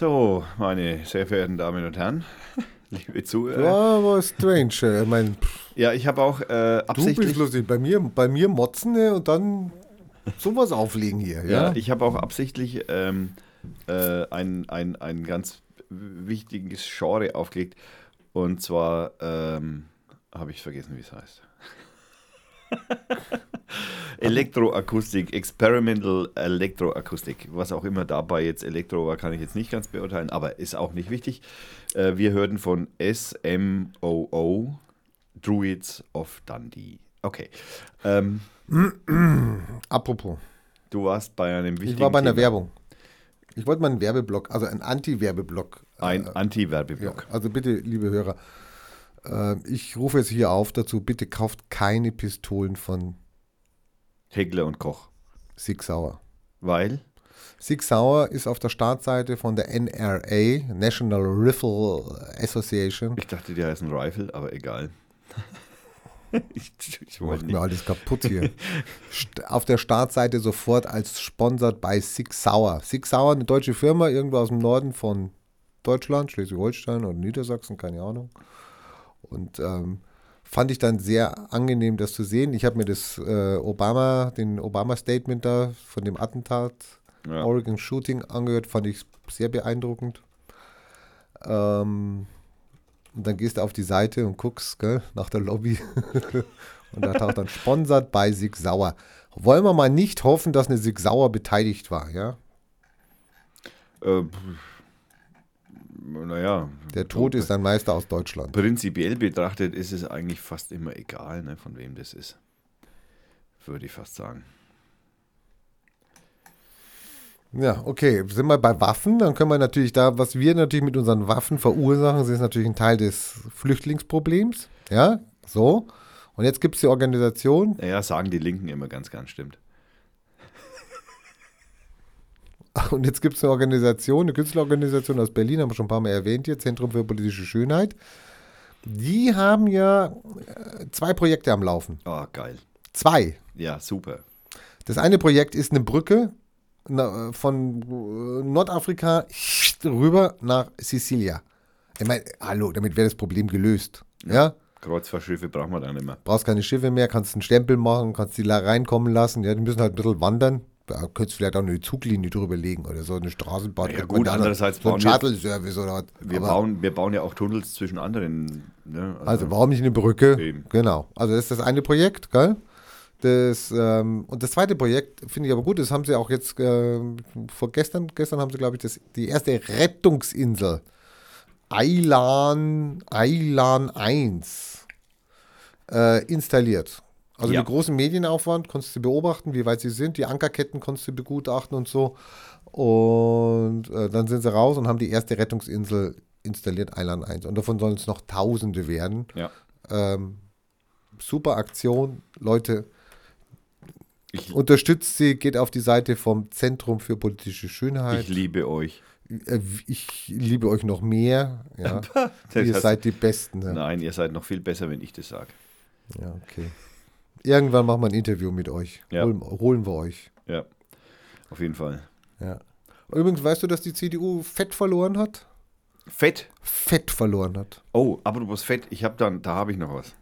So, meine sehr verehrten Damen und Herren, liebe Zuhörer. Ja, war strange. äh, Ich mein, Ja, ich habe auch äh, du absichtlich. bist lustig. Bei mir, bei mir motzen ne, und dann sowas auflegen hier. Ja, Ja, ich habe auch absichtlich ähm, äh, ein, ein, ein ganz wichtiges Genre aufgelegt. Und zwar ähm, habe ich vergessen, wie es heißt. Elektroakustik, Experimental Elektroakustik. Was auch immer dabei jetzt Elektro war, kann ich jetzt nicht ganz beurteilen, aber ist auch nicht wichtig. Äh, wir hörten von SMOO, Druids of Dundee. Okay. Ähm, Apropos, du warst bei einem wichtigen ich war bei einer Thema. Werbung. Ich wollte mal einen Werbeblock, also einen Anti-Werbeblock. Ein Ja, Anti-Werbeblock. also bitte, liebe Hörer, äh, ich rufe jetzt hier auf dazu, bitte kauft keine Pistolen von Heckler und Koch. Sig Sauer. Weil? Sig Sauer ist auf der Startseite von der NRA, National Rifle Association. Ich dachte, die heißen Rifle, aber egal. ich, ich wollte Macht mir alles kaputt hier. Auf der Startseite sofort als sponsored bei Sig Sauer. Sig Sauer, eine deutsche Firma, irgendwo aus dem Norden von Deutschland, Schleswig-Holstein oder Niedersachsen, keine Ahnung. Und ähm, fand ich dann sehr angenehm, das zu sehen. Ich habe mir das äh, Obama, den Obama-Statement da von dem Attentat, Ja. Oregon Shooting angehört, fand ich sehr beeindruckend. Ähm, und dann gehst du auf die Seite und guckst gell, nach der Lobby. und da taucht dann sponsert bei Sig Sauer. Wollen wir mal nicht hoffen, dass eine Sig Sauer beteiligt war, ja? Äh, pff, naja. Der Tod ist ein Meister aus Deutschland. Prinzipiell betrachtet ist es eigentlich fast immer egal, ne, von wem das ist. Würde ich fast sagen. Ja, okay. Sind wir bei Waffen? Dann können wir natürlich da, was wir natürlich mit unseren Waffen verursachen, ist natürlich ein Teil des Flüchtlingsproblems. Ja, so. Und jetzt gibt es die Organisation, Naja, sagen die Linken immer ganz, ganz stimmt. Und jetzt gibt es eine Organisation, eine Künstlerorganisation aus Berlin, haben wir schon ein paar Mal erwähnt hier, Zentrum für politische Schönheit. Die haben ja äh, zwei Projekte am Laufen. Ah, geil. Zwei. Ja, super. Das eine Projekt ist eine Brücke na, von äh, Nordafrika rüber nach Sicilia. Ich meine, hallo, damit wäre das Problem gelöst. Ja? Kreuzfahrtschiffe brauchen wir dann immer. Brauchst keine Schiffe mehr, kannst einen Stempel machen, kannst die da reinkommen lassen. Ja, die müssen halt ein bisschen wandern. Da könntest du vielleicht auch eine Zuglinie drüber legen oder so, eine Straßenbahn. Ja, gut, andererseits so ein bauen wir- Shuttle-Service oder was. Wir, Aber- bauen, wir bauen ja auch Tunnels zwischen anderen. Ne? Also warum nicht eine Brücke? Eben. Genau. Also das ist das eine Projekt, gell? Das, ähm, und das zweite Projekt finde ich aber gut, das haben sie auch jetzt ähm, vor gestern, gestern haben sie, glaube ich, das, die erste Rettungsinsel Eilan, Eilan 1 äh, installiert. Also Ja. mit großem Medienaufwand konntest du beobachten, wie weit sie sind, die Ankerketten konntest du begutachten und so. Und äh, dann sind sie raus und haben die erste Rettungsinsel installiert, Eilan 1. Und davon sollen es noch Tausende werden. Ja. Ähm, super Aktion, Leute. Ich, Unterstützt sie, geht auf die Seite vom Zentrum für politische Schönheit. ich liebe euch. Äh, ich liebe euch noch mehr. Ja. Ihr heißt- seid die Besten. Ja. Nein, ihr seid noch viel besser, wenn ich das sage. ja, okay. Irgendwann machen wir ein Interview mit euch. Ja. Holen, holen wir euch. Ja, auf jeden Fall. Ja. Übrigens, weißt du, dass die CDU Fett verloren hat? Fett. Fett verloren hat. Oh, apropos Fett, ich habe dann, da habe ich noch was.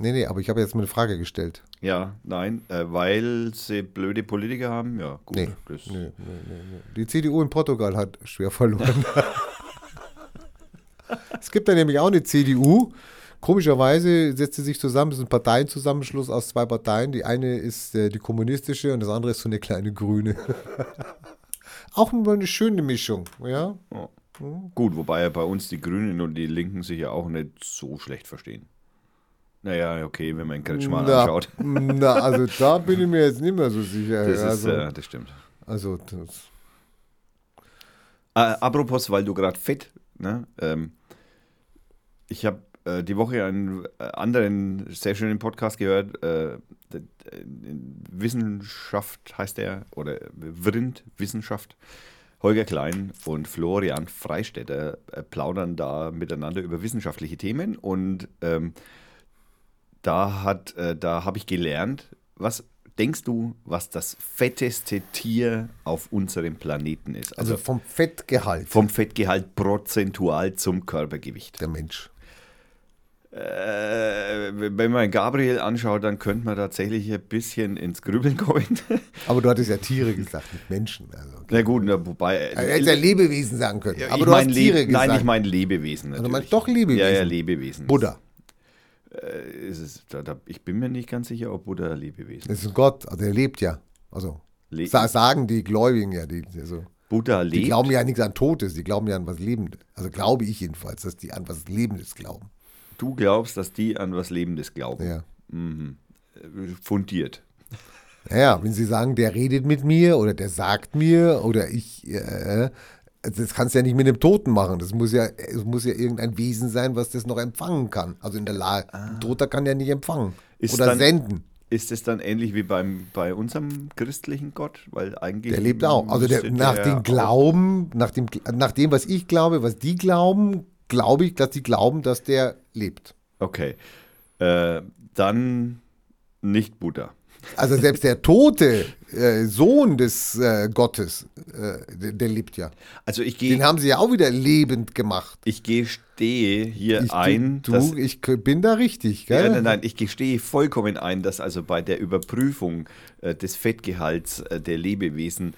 Nee, nee, aber ich habe jetzt mal eine Frage gestellt. Ja, nein, äh, weil sie blöde Politiker haben. Ja, gut. Nee, nee, nee, nee. Die CDU in Portugal hat schwer verloren. es gibt da nämlich auch eine CDU. Komischerweise setzt sie sich zusammen, das ist ein Parteienzusammenschluss aus zwei Parteien. Die eine ist äh, die kommunistische und das andere ist so eine kleine grüne. auch mal eine schöne Mischung, ja. Ja. Gut, wobei ja bei uns die Grünen und die Linken sich ja auch nicht so schlecht verstehen. Naja, okay, wenn man Kretschmann na, anschaut. na, also da bin ich mir jetzt nicht mehr so sicher. Das, also, ist, äh, das stimmt. also das, Äh, apropos, weil du gerade fett, ne? Ähm, ich habe äh, die Woche einen äh, anderen sehr schönen Podcast gehört. Äh, Wissenschaft heißt der, oder Vrind Wissenschaft. Holger Klein und Florian Freistetter äh, plaudern da miteinander über wissenschaftliche Themen und ähm, da hat, äh, da habe ich gelernt, was denkst du, was das fetteste Tier auf unserem Planeten ist? Also Also, vom Fettgehalt vom Fettgehalt prozentual zum Körpergewicht. der Mensch. Äh, wenn man Gabriel anschaut, dann könnte man tatsächlich ein bisschen ins Grübeln kommen. Aber du hattest ja Tiere gesagt, nicht Menschen. Also, okay. Na gut, na, wobei. Er hätte ja Lebewesen sagen können. Aber ich du hast Tiere Leb- gesagt. Nein, ich meine Lebewesen. Also du Natürlich. meinst doch Lebewesen. Ja, ja, Lebewesen. Buddha. Äh, ist es, da, da, ich bin mir nicht ganz sicher, ob Buddha Lebewesen Das ist ein Gott, also er lebt ja. Also Le sa- sagen die Gläubigen ja, die, also, Buddha die lebt. glauben ja nichts an Totes, die glauben ja an was Lebendes. Also glaube ich jedenfalls, dass die an was Lebendes glauben. Du glaubst, dass die an was Lebendes glauben. Ja. Mhm. Fundiert. Ja, wenn sie sagen, der redet mit mir oder der sagt mir oder ich, äh, das kannst du ja nicht mit einem Toten machen. Das muss ja, es muss ja irgendein Wesen sein, was das noch empfangen kann. Also in der Lage. Ein Toter kann ja nicht empfangen Ah. Ist oder dann- senden. Ist es dann ähnlich wie beim, bei unserem christlichen Gott? Weil eigentlich. Der lebt auch. Also der, nach dem Glauben, nach dem, nach dem, was ich glaube, was die glauben, glaube ich, dass die glauben, dass der lebt. Okay. Äh, dann nicht Buddha. Also selbst der tote äh, Sohn des äh, Gottes, äh, der, der lebt ja. Also ich Den gehe haben sie ja auch wieder lebend gemacht. ich gestehe hier Ich, ein, du, dass ich bin da richtig, gell? Ja, nein, nein, ich gestehe vollkommen ein, dass also bei der Überprüfung äh, des Fettgehalts äh, der Lebewesen,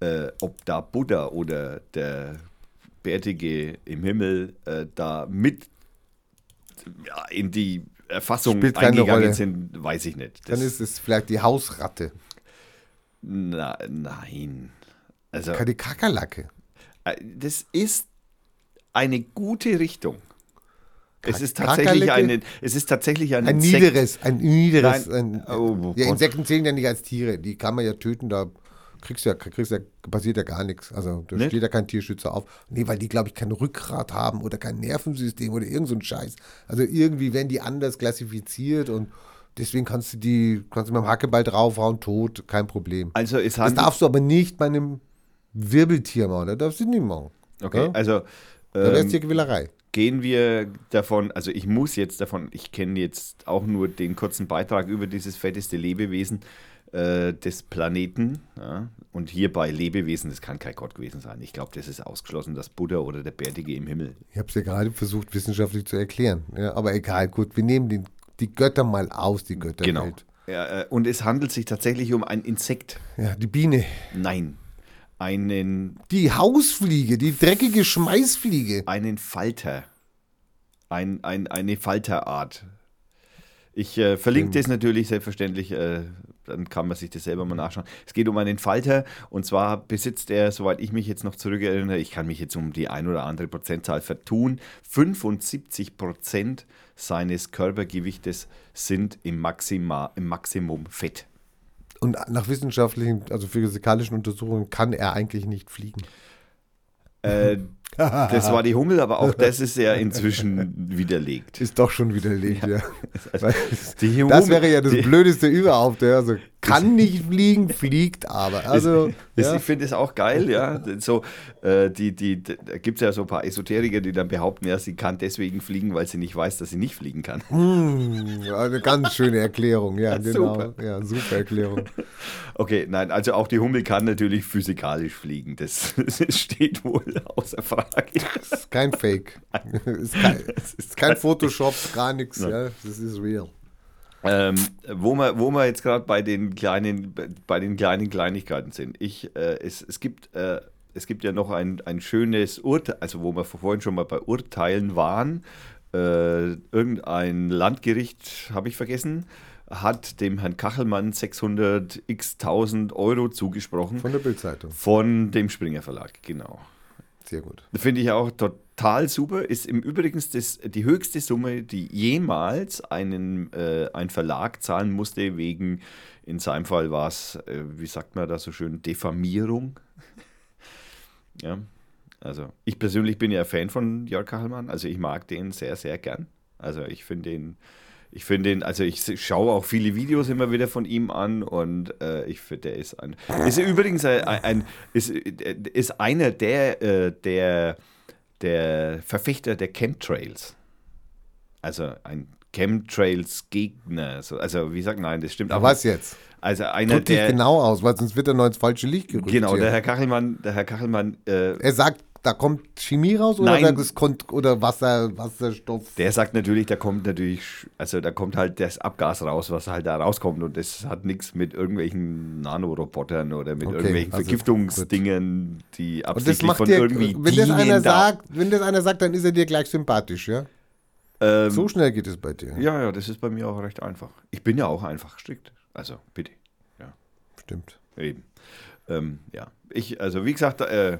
äh, ob da Buddha oder der Bärtige im Himmel äh, da mit ja, in die Erfassung Spielt keine eingegangen Rolle. sind, weiß ich nicht. Dann ist es vielleicht die Hausratte, na, nein. Also, keine Kakerlake. äh, das ist eine gute Richtung. Es ist tatsächlich eine, es ist tatsächlich ein, Ein niederes, ein niederes. Nein. Ein, Oh, ja, Gott. Insekten zählen ja nicht als Tiere. Die kann man ja töten, da kriegst ja, kriegst ja, passiert ja gar nichts. Also da Nicht? steht ja kein Tierschützer auf. Nee, weil die, glaube ich, kein Rückgrat haben oder kein Nervensystem oder irgend so ein Scheiß. Also irgendwie werden die anders klassifiziert und deswegen kannst du die, kannst du mit dem Hackeball draufhauen, tot, kein Problem. Also es Das darfst du aber nicht bei einem Wirbeltier machen. Das darfst du nicht machen. Okay, Ja? also Da wäre ähm, Tierquälerei. gehen wir davon, also ich muss jetzt davon, ich kenne jetzt auch nur den kurzen Beitrag über dieses fetteste Lebewesen äh, des Planeten. Ja? Und hier bei Lebewesen, das kann kein Gott gewesen sein. Ich glaube, das ist ausgeschlossen, dass Buddha oder der Bärtige im Himmel. Ich habe es ja gerade versucht, wissenschaftlich zu erklären. Ja, aber egal, gut, wir nehmen den, die Götter mal aus, die Götterwelt. Genau. Ja, äh, und es handelt sich tatsächlich um ein Insekt. Ja, die Biene. Nein, einen, Die Hausfliege, die dreckige Schmeißfliege. einen Falter. Ein, ein, eine Falterart. Ich äh, verlinke das natürlich selbstverständlich, äh, dann kann man sich das selber mal nachschauen. Es geht um einen Falter und zwar besitzt er, soweit ich mich jetzt noch zurückerinnere, ich kann mich jetzt um die ein oder andere Prozentzahl vertun, 75 Prozent seines Körpergewichtes sind im, Maxima, im Maximum Fett. Und nach wissenschaftlichen, also physikalischen Untersuchungen kann er eigentlich nicht fliegen. Äh, das war die Hummel, aber auch das ist ja inzwischen widerlegt. Ist doch schon widerlegt, ja. Also, Weil- die das wäre ja das Blödeste überhaupt. Ja. Also kann nicht fliegen, fliegt aber. Also, Das, ja. Ich finde es auch geil, ja. So, äh, die, die, da gibt es ja so ein paar Esoteriker, die dann behaupten, ja, sie kann deswegen fliegen, weil sie nicht weiß, dass sie nicht fliegen kann. Hm, eine ganz schöne Erklärung, ja, Ja, genau. super. Ja, super Erklärung. Okay, nein, also auch die Hummel kann natürlich physikalisch fliegen. Das, das steht wohl außer Frage. ist kein Fake. ist kein, ist kein Photoshop, gar nichts. Ja, das ist real. Ähm, wo wir, wo wir jetzt gerade bei den kleinen, bei den kleinen Kleinigkeiten sind. Ich, äh, es, es gibt, äh, es gibt ja noch ein, ein schönes Urteil, also wo wir vorhin schon mal bei Urteilen waren. Äh, irgendein Landgericht, habe ich vergessen, hat dem Herrn Kachelmann 600 x 1000 Euro zugesprochen. Von der Bildzeitung. Von dem Springer Verlag, genau. Sehr gut. Finde ich auch total super. Ist im Übrigen das, die höchste Summe, die jemals einen, äh, ein Verlag zahlen musste, wegen, in seinem Fall war es, äh, wie sagt man da so schön, Diffamierung. ja, also ich persönlich bin ja Fan von Jörg Kachelmann, also ich mag den sehr, sehr gern. Also ich finde den, ich finde den, also ich schaue auch viele Videos immer wieder von ihm an und äh, ich finde, der ist ein, ist übrigens ein, ein ist, ist einer der, äh, der, der Verfechter der Chemtrails. Also ein Chemtrails-Gegner. So, also, wie sagt, nein, das stimmt Aber was jetzt? Also, einer dich der. genau aus, weil sonst wird er noch ins falsche Licht gerückt. Genau, der Herr Kachelmann, der Herr Kachelmann, äh, Er sagt, da kommt Chemie raus oder, Nein. kommt, oder Wasser, Wasserstoff? der sagt natürlich, da kommt natürlich, also da kommt halt das Abgas raus, was halt da rauskommt und das hat nichts mit irgendwelchen Nanorobotern oder mit Okay, irgendwelchen also, Vergiftungsdingen, die Und das absichtlich macht von dir, irgendwie wenn das, einer da- sagt, wenn das einer sagt, dann ist er dir gleich sympathisch, ja? Ähm, So schnell geht es bei dir. Ja, ja, das ist bei mir auch recht einfach. Ich bin ja auch einfach gestrickt. Also, bitte. Ja, Stimmt. eben. Ähm, ja, ich, also wie gesagt, äh,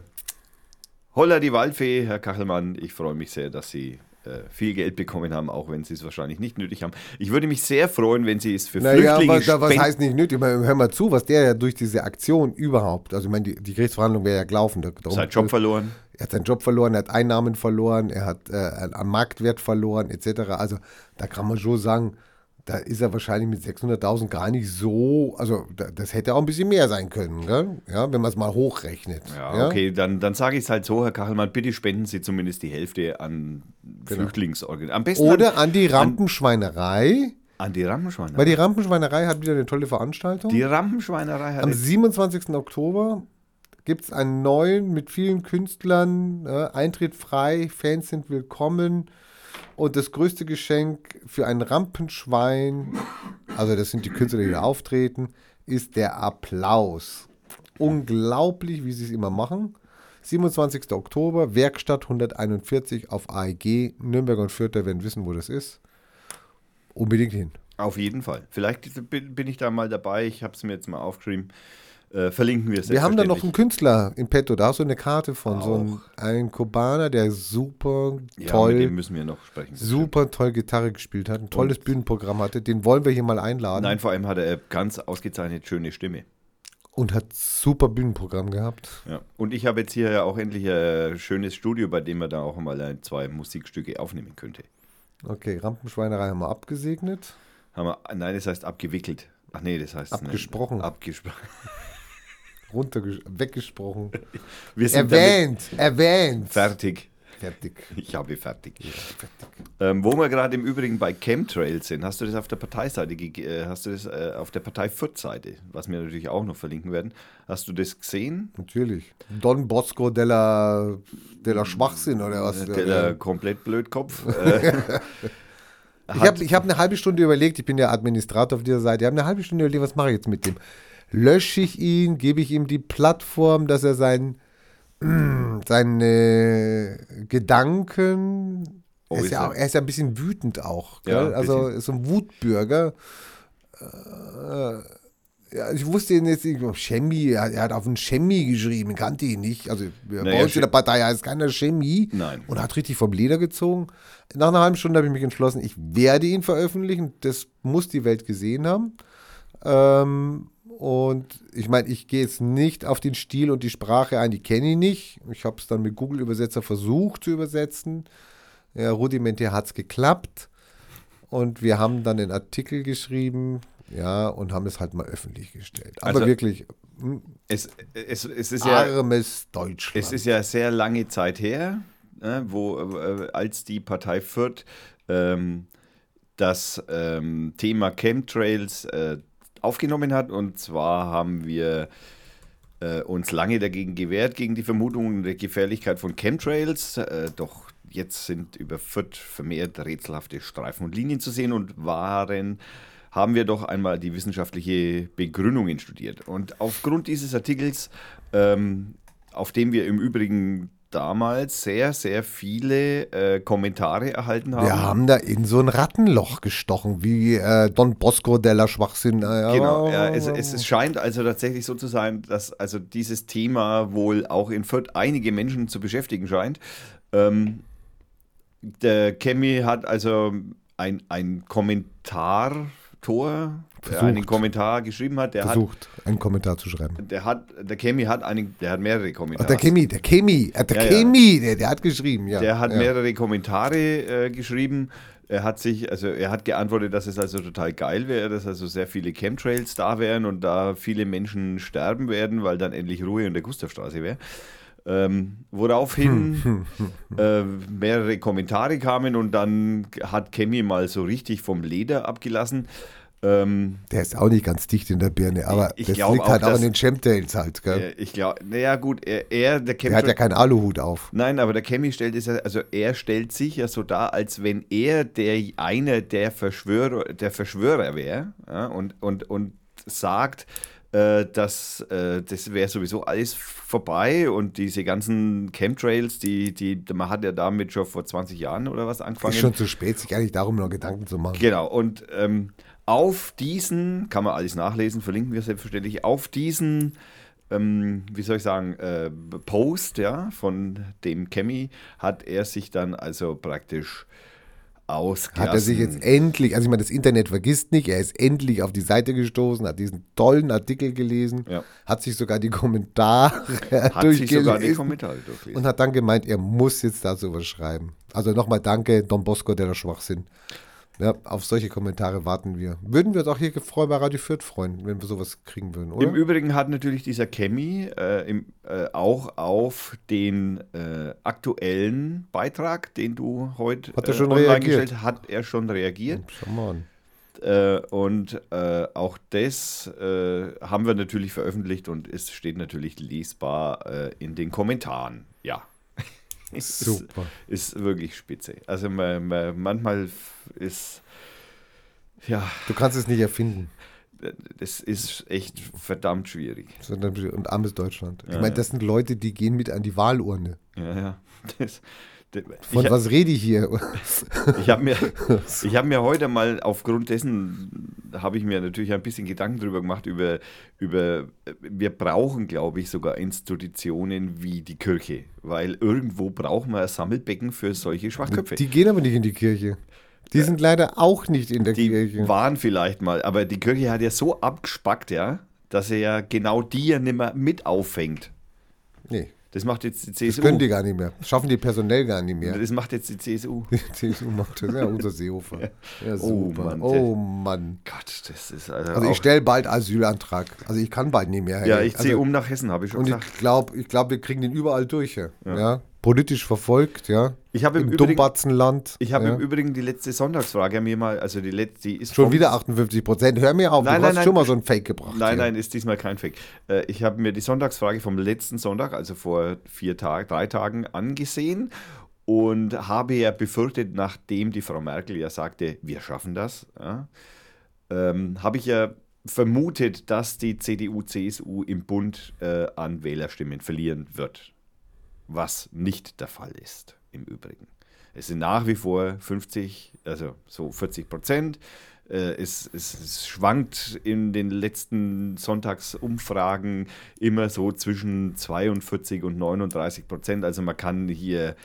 Holla die Waldfee, Herr Kachelmann. Ich freue mich sehr, dass Sie äh, viel Geld bekommen haben, auch wenn Sie es wahrscheinlich nicht nötig haben. Ich würde mich sehr freuen, wenn Sie es für Naja, Flüchtlinge was, was heißt nicht nötig? Meine, Hör mal zu, was der ja durch diese Aktion überhaupt, also ich meine, die, die Gerichtsverhandlung wäre ja gelaufen. da- darum- Sein Job verloren. Er hat seinen Job verloren, er hat Einnahmen verloren, er hat äh, am Marktwert verloren, etc. Also da kann man schon sagen, da ist er wahrscheinlich mit 600.000 gar nicht so, also da, das hätte auch ein bisschen mehr sein können, gell? Ja, wenn man es mal hochrechnet. Ja, okay, dann, dann sage ich es halt so, Herr Kachelmann, bitte spenden Sie zumindest die Hälfte an Flüchtlingsorganisationen. Am besten Genau. Oder an, an die Rampenschweinerei, an die Rampenschweinerei. weil die Rampenschweinerei hat wieder eine tolle Veranstaltung. die Rampenschweinerei hat Am jetzt 27. Oktober gibt es einen neuen mit vielen Künstlern, äh, Eintritt frei, Fans sind willkommen. Und das größte Geschenk für ein Rampenschwein, also das sind die Künstler, die da auftreten, ist der Applaus. Unglaublich, wie sie es immer machen. 27. Oktober, Werkstatt 141 auf AEG. Nürnberg und Fürth werden wissen, wo das ist. Unbedingt hin. Auf jeden Fall. Vielleicht bin ich da mal dabei. Ich habe es mir jetzt mal aufgeschrieben. Äh, verlinken wir es Wir haben da noch einen. Künstler in petto, da hast du eine Karte von, so einem, ein Kubaner, der super Ja, mit dem toll, müssen wir noch sprechen. super toll Gitarre gespielt hat, ein tolles Bühnenprogramm hatte. Den wollen wir hier mal einladen Nein, vor allem hat er ganz ausgezeichnet schöne Stimme. und hat super Bühnenprogramm gehabt. Ja. Und ich habe jetzt hier ja auch endlich ein schönes Studio, bei dem man da auch mal ein, zwei Musikstücke aufnehmen könnte. Okay, Rampenschweinerei haben wir abgesegnet. Haben wir, nein, das heißt abgewickelt. Ach nee, das heißt Abgesprochen. Abgesprochen. Runter, weggesprochen. Erwähnt, erwähnt. damit fertig. Fertig. Ich habe fertig. Ähm, wo wir gerade im Übrigen bei Chemtrails sind, hast du das auf der Parteiseite, äh, hast du das äh, auf der Partei Fürth-Seite, was wir natürlich auch noch verlinken werden, hast du das gesehen? Natürlich. Don Bosco della, della Schwachsinn oder was? Der, der komplett Blödkopf. äh, Ich habe ich hab eine halbe Stunde überlegt, ich bin ja Administrator auf dieser Seite, ich habe eine halbe Stunde überlegt, was mache ich jetzt mit dem? Lösche ich ihn, gebe ich ihm die Plattform, dass er sein, seine Gedanken, Oh, er, ist ja auch, er ist ja ein bisschen wütend auch, Ja, also ist so ein Wutbürger. Äh, ja, ich wusste ihn jetzt nicht, Chemie, er, er hat auf einen Chemie geschrieben, kannte ihn nicht. Also bei Naja, uns in der Partei heißt keiner Chemie. Nein. Und hat richtig vom Leder gezogen. Nach einer halben Stunde habe ich mich entschlossen, ich werde ihn veröffentlichen. Das muss die Welt gesehen haben. Ähm, und ich meine, ich gehe jetzt nicht auf den Stil und die Sprache ein, die kenne ich nicht. Ich habe es dann mit Google-Übersetzer versucht zu übersetzen. Ja, rudimentär hat es geklappt. Und wir haben dann den Artikel geschrieben, ja, und haben es halt mal öffentlich gestellt. Aber Also- wirklich, hm, es, es, es ist ja. armes Deutschland. Es ist ja sehr lange Zeit her, äh, wo, äh, als die Partei Fürth ähm, das ähm, Thema Chemtrails äh, aufgenommen hat. Und zwar haben wir äh, uns lange dagegen gewehrt, gegen die Vermutungen der Gefährlichkeit von Chemtrails. Äh, doch jetzt sind über Fürth vermehrt rätselhafte Streifen und Linien zu sehen und waren haben wir doch einmal die wissenschaftliche Begründungen studiert. Und aufgrund dieses Artikels, ähm, auf dem wir im Übrigen damals sehr, sehr viele äh, Kommentare erhalten haben. Wir haben da in so ein Rattenloch gestochen, wie äh, Don Bosco della Schwachsinn. Äh, Genau, ja, es, es, scheint also tatsächlich so zu sein, dass also dieses Thema wohl auch in Fürth einige Menschen zu beschäftigen scheint. Ähm, der Kemi hat also ein, ein Kommentartor, der Versucht. einen Kommentar geschrieben hat. Der hat, versucht, einen Kommentar zu schreiben. der hat, der Kemi hat einen, der hat mehrere Ach, Kommentare. der Chemie, der Chemie, äh, der Ja, ja. Chemie, der, der hat geschrieben, ja. Der hat ja. mehrere Kommentare äh, geschrieben. Er hat sich, also er hat geantwortet, dass es also total geil wäre, dass also sehr viele Chemtrails da wären und da viele Menschen sterben werden, weil dann endlich Ruhe in der Gustavstraße wäre. Ähm, woraufhin äh, mehrere Kommentare kamen und dann hat Kemi mal so richtig vom Leder abgelassen. Ähm, Der ist auch nicht ganz dicht in der Birne, aber Ich das glaub liegt auch, halt auch an den Chemtails halt, gell? ich glaube, naja gut, er, er der Kemi Der hat ja keinen Aluhut auf. Nein, aber der Kemi stellt es ja, also er stellt sich ja so dar, als wenn er der einer der Verschwörer, der Verschwörer wäre ja, und, und, und sagt, äh, dass äh, das wäre sowieso alles vorbei und diese ganzen Chemtrails, die, die, man hat ja damit schon vor 20 Jahren oder was angefangen. Ist schon zu spät, sich eigentlich darum noch Gedanken zu machen. Genau, und ähm, auf diesen, kann man alles nachlesen, verlinken wir selbstverständlich, auf diesen, ähm, wie soll ich sagen, äh, Post ja, von dem Chemie hat er sich dann also praktisch ausgelassen. Hat er sich jetzt endlich, also ich meine, das Internet vergisst nicht, er ist endlich auf die Seite gestoßen, hat diesen tollen Artikel gelesen, Ja. hat sich sogar die Kommentare hat sich sogar die durchgelesen Kommentare durchgelesen. und hat dann gemeint, er muss jetzt dazu was schreiben. Also nochmal danke, Don Bosco, der da Schwachsinn. Ja, auf solche Kommentare warten wir. Würden wir uns auch hier gefreut bei Radio Fürth freuen, wenn wir sowas kriegen würden, oder? Im Übrigen hat natürlich dieser Chemie äh, im, äh, auch auf den äh, aktuellen Beitrag, den du heute Hat er äh, schon online reagiert? gestellt hat, er schon reagiert. Schau mal an. Äh, und äh, auch das äh, haben wir natürlich veröffentlicht und es steht natürlich lesbar äh, in den Kommentaren. Ja. Super. Ist, ist wirklich spitze. Also man, man, manchmal ist, ja, Du kannst es nicht erfinden. das ist echt verdammt schwierig. Und armes Deutschland. Ich Ja, meine, ja. das sind Leute, die gehen mit an die Wahlurne. Ja, ja. Das, Von ich, was rede ich hier? Ich habe mir, ich hab mir heute mal aufgrund dessen, habe ich mir natürlich ein bisschen Gedanken darüber gemacht, über, über wir brauchen, glaube ich, sogar Institutionen wie die Kirche, weil irgendwo brauchen wir ein Sammelbecken für solche Schwachköpfe. Die gehen aber nicht in die Kirche. Die sind leider auch nicht in der Die Kirche. waren vielleicht mal, aber die Kirche hat ja so abgespackt, ja, dass er ja genau die ja nicht mehr mit auffängt. Nee, Das macht jetzt die das CSU. können die gar nicht mehr. Das schaffen die personell gar nicht mehr. Das macht jetzt die CSU. Die CSU macht das. Ja, unser Seehofer. Ja, super. Mann, oh Mann. Gott, das ist also, Also ich stelle bald Asylantrag. Also ich kann bald nicht mehr. Ja, ey. ich ziehe also, um nach Hessen, habe ich schon Und gesagt. ich glaube, ich glaub, wir kriegen den überall durch. Ja. Ja. Politisch verfolgt, ja. Ich habe im Im Übrigen- Dumbatzenland. Ich habe ja. im Übrigen die letzte Sonntagsfrage mir mal, also die letzte, die ist Schon vom- wieder 58 Prozent. Hör mir auf, Nein, du nein, hast nein. schon mal so ein Fake gebracht. Nein, hier. nein, ist diesmal kein Fake. Äh, ich habe mir die Sonntagsfrage vom letzten Sonntag, also vor vier Tagen, drei Tagen angesehen und habe ja befürchtet, nachdem die Frau Merkel ja sagte, wir schaffen das, ja, ähm, habe ich ja vermutet, dass die CDU, CSU im Bund äh, an Wählerstimmen verlieren wird. Was nicht der Fall ist, im Übrigen. Es sind nach wie vor 50, also so 40 Prozent. Äh, Es, es, es schwankt in den letzten Sonntagsumfragen immer so zwischen 42 und 39 Prozent. Also man kann hier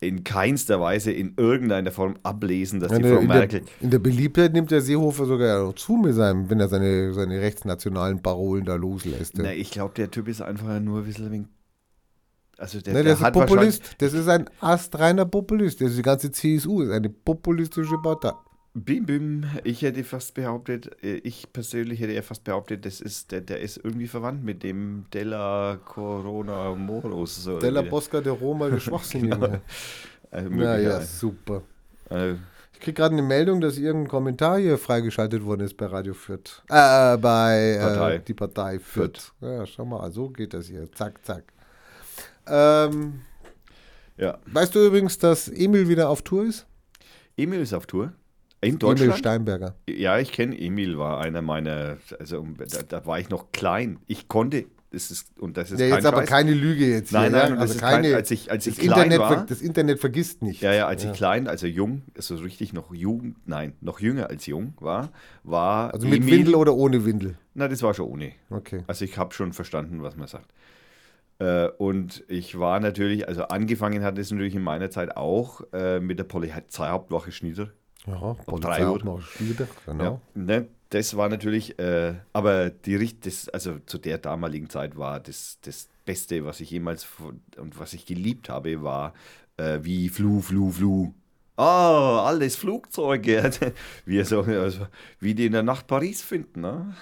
in keinster Weise in irgendeiner Form ablesen, dass die der, Frau in, der, Merkel in der Beliebtheit nimmt der Seehofer sogar noch zu, mit seinem, wenn er seine, seine rechtsnationalen Parolen da loslässt. Na, ich glaube, der Typ ist einfach nur ein bisschen. Also der, Ne, der der ist. Populist. Das ist ein astreiner Populist. Das ist die ganze CSU ist eine populistische Partei. Bim, bim. Ich hätte fast behauptet, äh, ich persönlich hätte ja fast behauptet, das ist, der, der ist irgendwie verwandt mit dem Della Corona Moros. oder Della Bosca de Roma, der Schwachsinnige. Äh, Na ja, möglicherweise. super. Äh, Ich kriege gerade eine Meldung, dass irgendein Kommentar hier freigeschaltet worden ist bei Radio Fürth. Äh, bei Partei. Äh, die Partei Fürth. Ja, schau mal, so geht das hier. Zack, zack. Ähm, ja. weißt du übrigens, dass Emil wieder auf Tour ist? Emil ist auf Tour. In Emil Deutschland? Steinberger. Ja, ich kenne Emil, war einer meiner, also da, da war ich noch klein. Ich konnte, das ist, und das ist Ja, jetzt aber keine Lüge jetzt. Nein, hier, nein, ja? also ist keine. kein, als ich, als ich klein Internet, war. das Internet vergisst nicht. Ja, ja, als ich klein, also jung, also richtig noch jung, nein, noch jünger als jung war, war Also mit Emil, Windel oder ohne Windel? Na, das war schon ohne. Okay. Also ich habe schon verstanden, was man sagt. Äh, und ich war natürlich, also angefangen hat es natürlich in meiner Zeit auch äh, mit der Polizeihauptwache Schnieder. Ja, noch Schmiede, genau. Ja, ne, das war natürlich, äh, aber die Richt- das, also zu der damaligen Zeit war das, das Beste, was ich jemals und was ich geliebt habe, war äh, wie Flu, Flu, Flu. Ah, alles Flugzeuge. wie, so, also, wie die in der Nacht Paris finden. Ne?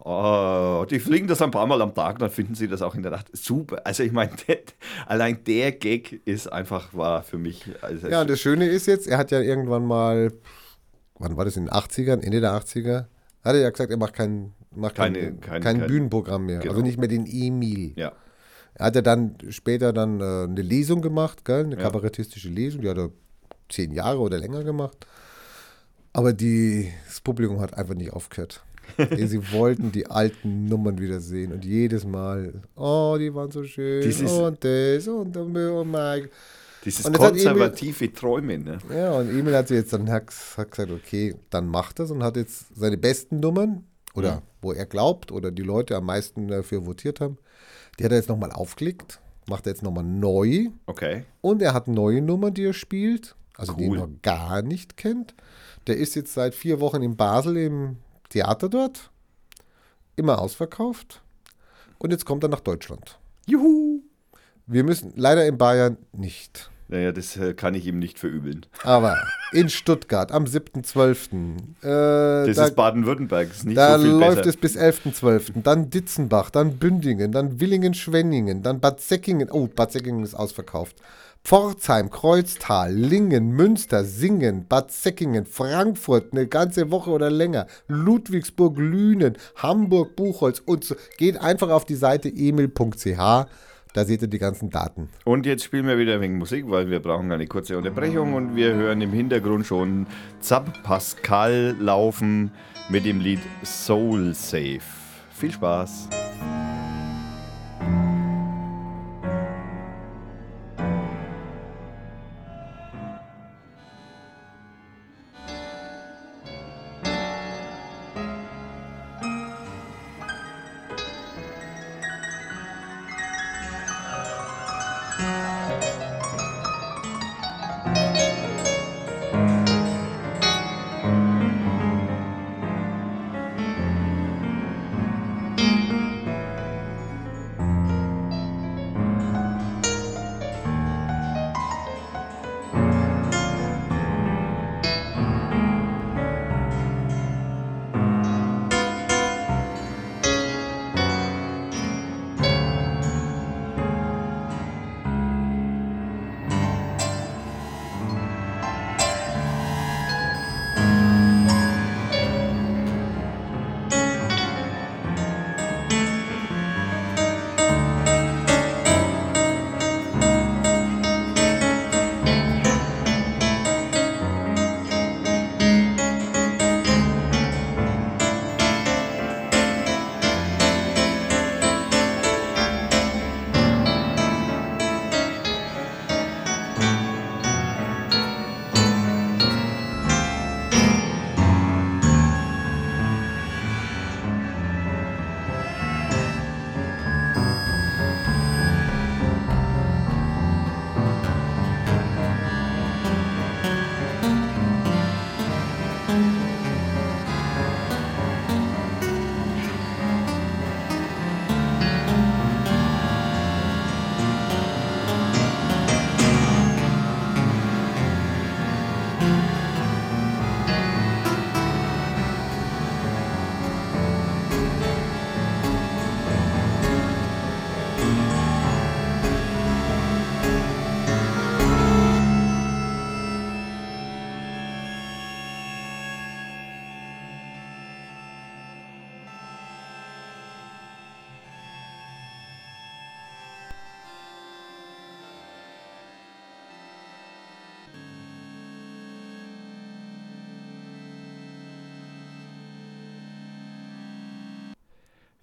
Oh, die fliegen das ein paar Mal am Tag, dann finden sie das auch in der Nacht. Super. Also ich meine, allein der Gag ist einfach, war für mich. Also Ja, und das Schöne ist jetzt, er hat ja irgendwann mal, wann war das, in den 80ern, Ende der 80er, hat er ja gesagt, er macht kein, macht kein, Keine- kein, kein- kein kein- Bühnenprogramm mehr. Genau. Also nicht mehr den Emil. ja. Er hat ja dann später dann äh, eine Lesung gemacht, gell? eine Ja. kabarettistische Lesung, die hat er zehn Jahre oder länger gemacht. Aber die, das Publikum hat einfach nicht aufgehört. Sie wollten die alten Nummern wieder sehen und jedes Mal, oh, die waren so schön Dieses- und das und oh mein Dieses Und hat Emil- konservative Träumen. Ne? Ja, und Emil hat jetzt dann hat, hat gesagt, okay, dann macht das und hat jetzt seine besten Nummern oder wo er glaubt oder die Leute am meisten dafür votiert haben, die hat er jetzt nochmal aufgelegt, macht er jetzt nochmal neu Okay. und er hat neue Nummern, die er spielt, also die Cool. er noch gar nicht kennt. Der ist jetzt seit vier Wochen in Basel im Theater dort, immer ausverkauft und jetzt kommt er nach Deutschland. Juhu. Wir müssen leider in Bayern nicht. Naja, das äh, kann ich ihm nicht verübeln. Aber in Stuttgart am 7.12. Äh, Das da ist Baden-Württemberg, ist nicht da so viel läuft besser. es bis 11.12. Dann Ditzenbach, dann Bündingen, dann Willingen-Schwenningen, dann Bad Säckingen. Oh, Bad Säckingen ist ausverkauft. Pforzheim, Kreuztal, Lingen, Münster, Singen, Bad Säckingen, Frankfurt, eine ganze Woche oder länger, Ludwigsburg, Lünen, Hamburg, Buchholz und so. Geht einfach auf die Seite emil.ch, da seht ihr die ganzen Daten. Und jetzt spielen wir wieder wenig Musik, weil wir brauchen eine kurze Unterbrechung und wir hören im Hintergrund schon Zap Pascal laufen mit dem Lied Soul Safe. Viel Spaß.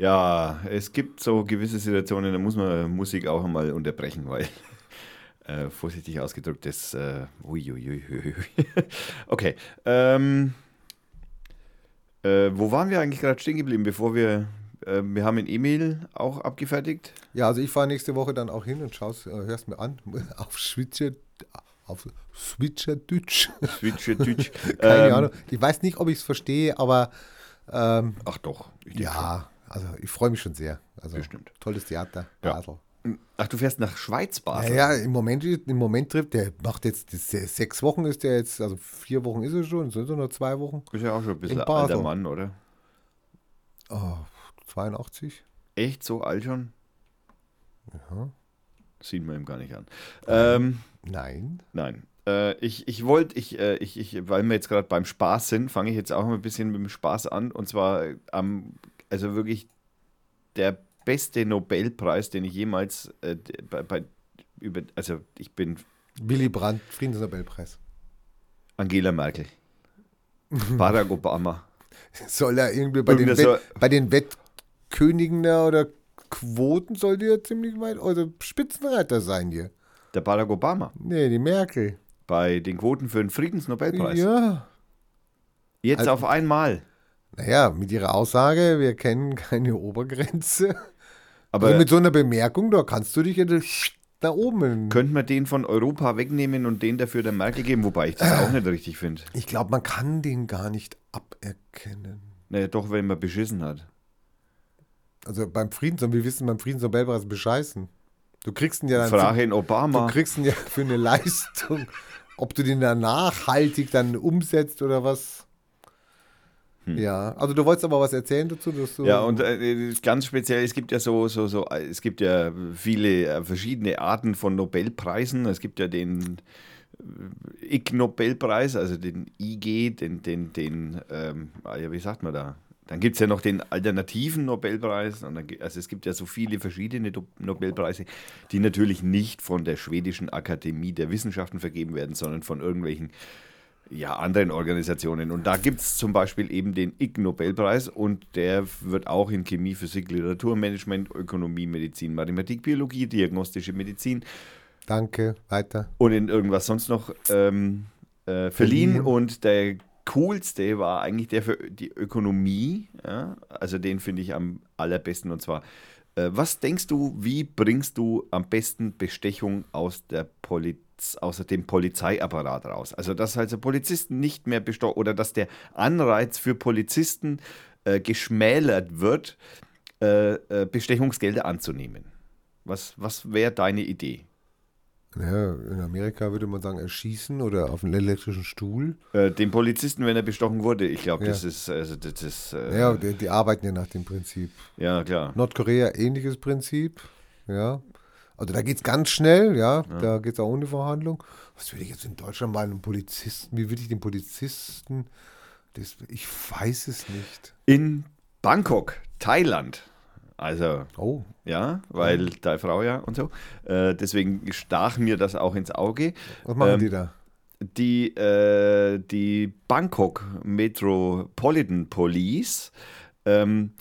Ja, es gibt so gewisse Situationen, da muss man Musik auch einmal unterbrechen, weil, äh, vorsichtig ausgedrückt, das, äh, uiuiuiui. Okay, ähm, äh, wo waren wir eigentlich gerade stehen geblieben, bevor wir, äh, wir haben ein E-Mail auch abgefertigt? Ja, also ich fahre nächste Woche dann auch hin und schaust, äh, hörst mir an auf Switcher, auf Switcher Deutsch. Switcher Deutsch. Keine Ähm, Ahnung. Ich weiß nicht, ob ich es verstehe, aber ähm, Ach doch. ja, also ich freue mich schon sehr. Also Bestimmt. tolles Theater, Ja. Basel. schon. Ach, du fährst nach Schweiz, Basel? Naja, im Moment, im Moment trifft der macht jetzt das, sechs Wochen ist der jetzt, also vier Wochen ist er schon, sind so noch zwei Wochen. Bist ja auch schon ein bisschen alter. Mann, oder? Oh, 82. Echt so alt schon? Ja. Sieht man ihm gar nicht an. Ähm, Nein. nein. Äh, ich ich wollte, ich, äh, ich, ich, weil wir jetzt gerade beim Spaß sind, fange ich jetzt auch mal ein bisschen mit dem Spaß an. Und zwar äh, am, also wirklich der beste Nobelpreis, den ich jemals äh, bei, bei über, also ich bin Willy Brandt, Friedensnobelpreis. Angela Merkel, Barack Obama. Soll er irgendwie bei den, Wett, bei den Wettkönigen oder Quoten soll die ja ziemlich weit, also Spitzenreiter sein hier. Der Barack Obama Nee, die Merkel. bei den Quoten für den Friedensnobelpreis. Ja. Jetzt Also- auf einmal. Naja, mit ihrer Aussage, wir kennen keine Obergrenze. Aber also mit so einer Bemerkung, da kannst du dich ja da oben. könnte man den von Europa wegnehmen und den dafür der Merkel geben, wobei ich das auch nicht richtig finde. Ich glaube, man kann den gar nicht aberkennen. Naja, doch, wenn man beschissen hat. Also beim Friedens, wir wissen beim Friedensnobelpreis bescheißen. Du kriegst ihn ja dann Frage für, in du Obama. kriegst ihn ja für eine Leistung, ob du den dann nachhaltig dann umsetzt oder was. Ja, also du wolltest aber was erzählen dazu, dass du Hm. Ja, und äh, ganz speziell, es gibt ja so, so, so, äh, es gibt ja viele äh, verschiedene Arten von Nobelpreisen. Es gibt ja den äh, Ig Nobelpreis, also den IG, den, den, den, ähm, ah ja, wie sagt man da? Dann gibt es ja noch den alternativen Nobelpreis. Und dann, also es gibt ja so viele verschiedene Nobelpreise, die natürlich nicht von der schwedischen Akademie der Wissenschaften vergeben werden, sondern von irgendwelchen ja, anderen Organisationen. Und da gibt es zum Beispiel eben den Ig Nobelpreis und der wird auch in Chemie, Physik, Literaturmanagement, Ökonomie, Medizin, Mathematik, Biologie, diagnostische Medizin Danke, weiter. und in irgendwas sonst noch ähm, äh, verliehen. Und der coolste war eigentlich der für die Ökonomie. Ja? Also den finde ich am allerbesten. Und zwar, äh, was denkst du, wie bringst du am besten Bestechung aus der Poliz aus dem Polizeiapparat raus? Also, dass also Polizisten nicht mehr bestochen oder dass der Anreiz für Polizisten äh, geschmälert wird, äh, äh, Bestechungsgelder anzunehmen. Was, was wäre deine Idee? Ja, in Amerika würde man sagen, erschießen oder auf einen elektrischen Stuhl. Äh, den Polizisten, wenn er bestochen wurde. Ich glaube, Ja. das ist, also das ist, äh, Ja, ja. die, die arbeiten ja nach dem Prinzip. klar. Nordkorea ähnliches Prinzip. Ja. Also da geht es ganz schnell, ja. Da geht es auch ohne Verhandlung. Was würde ich jetzt in Deutschland mal einen Polizisten, wie würde ich den Polizisten, das, ich weiß es nicht. In Bangkok, Thailand. Also, Oh, ja, weil deine Frau ja und so. Äh, deswegen stach mir das auch ins Auge. was machen Ähm, die da? Die, äh, die Bangkok Metropolitan Police, ähm,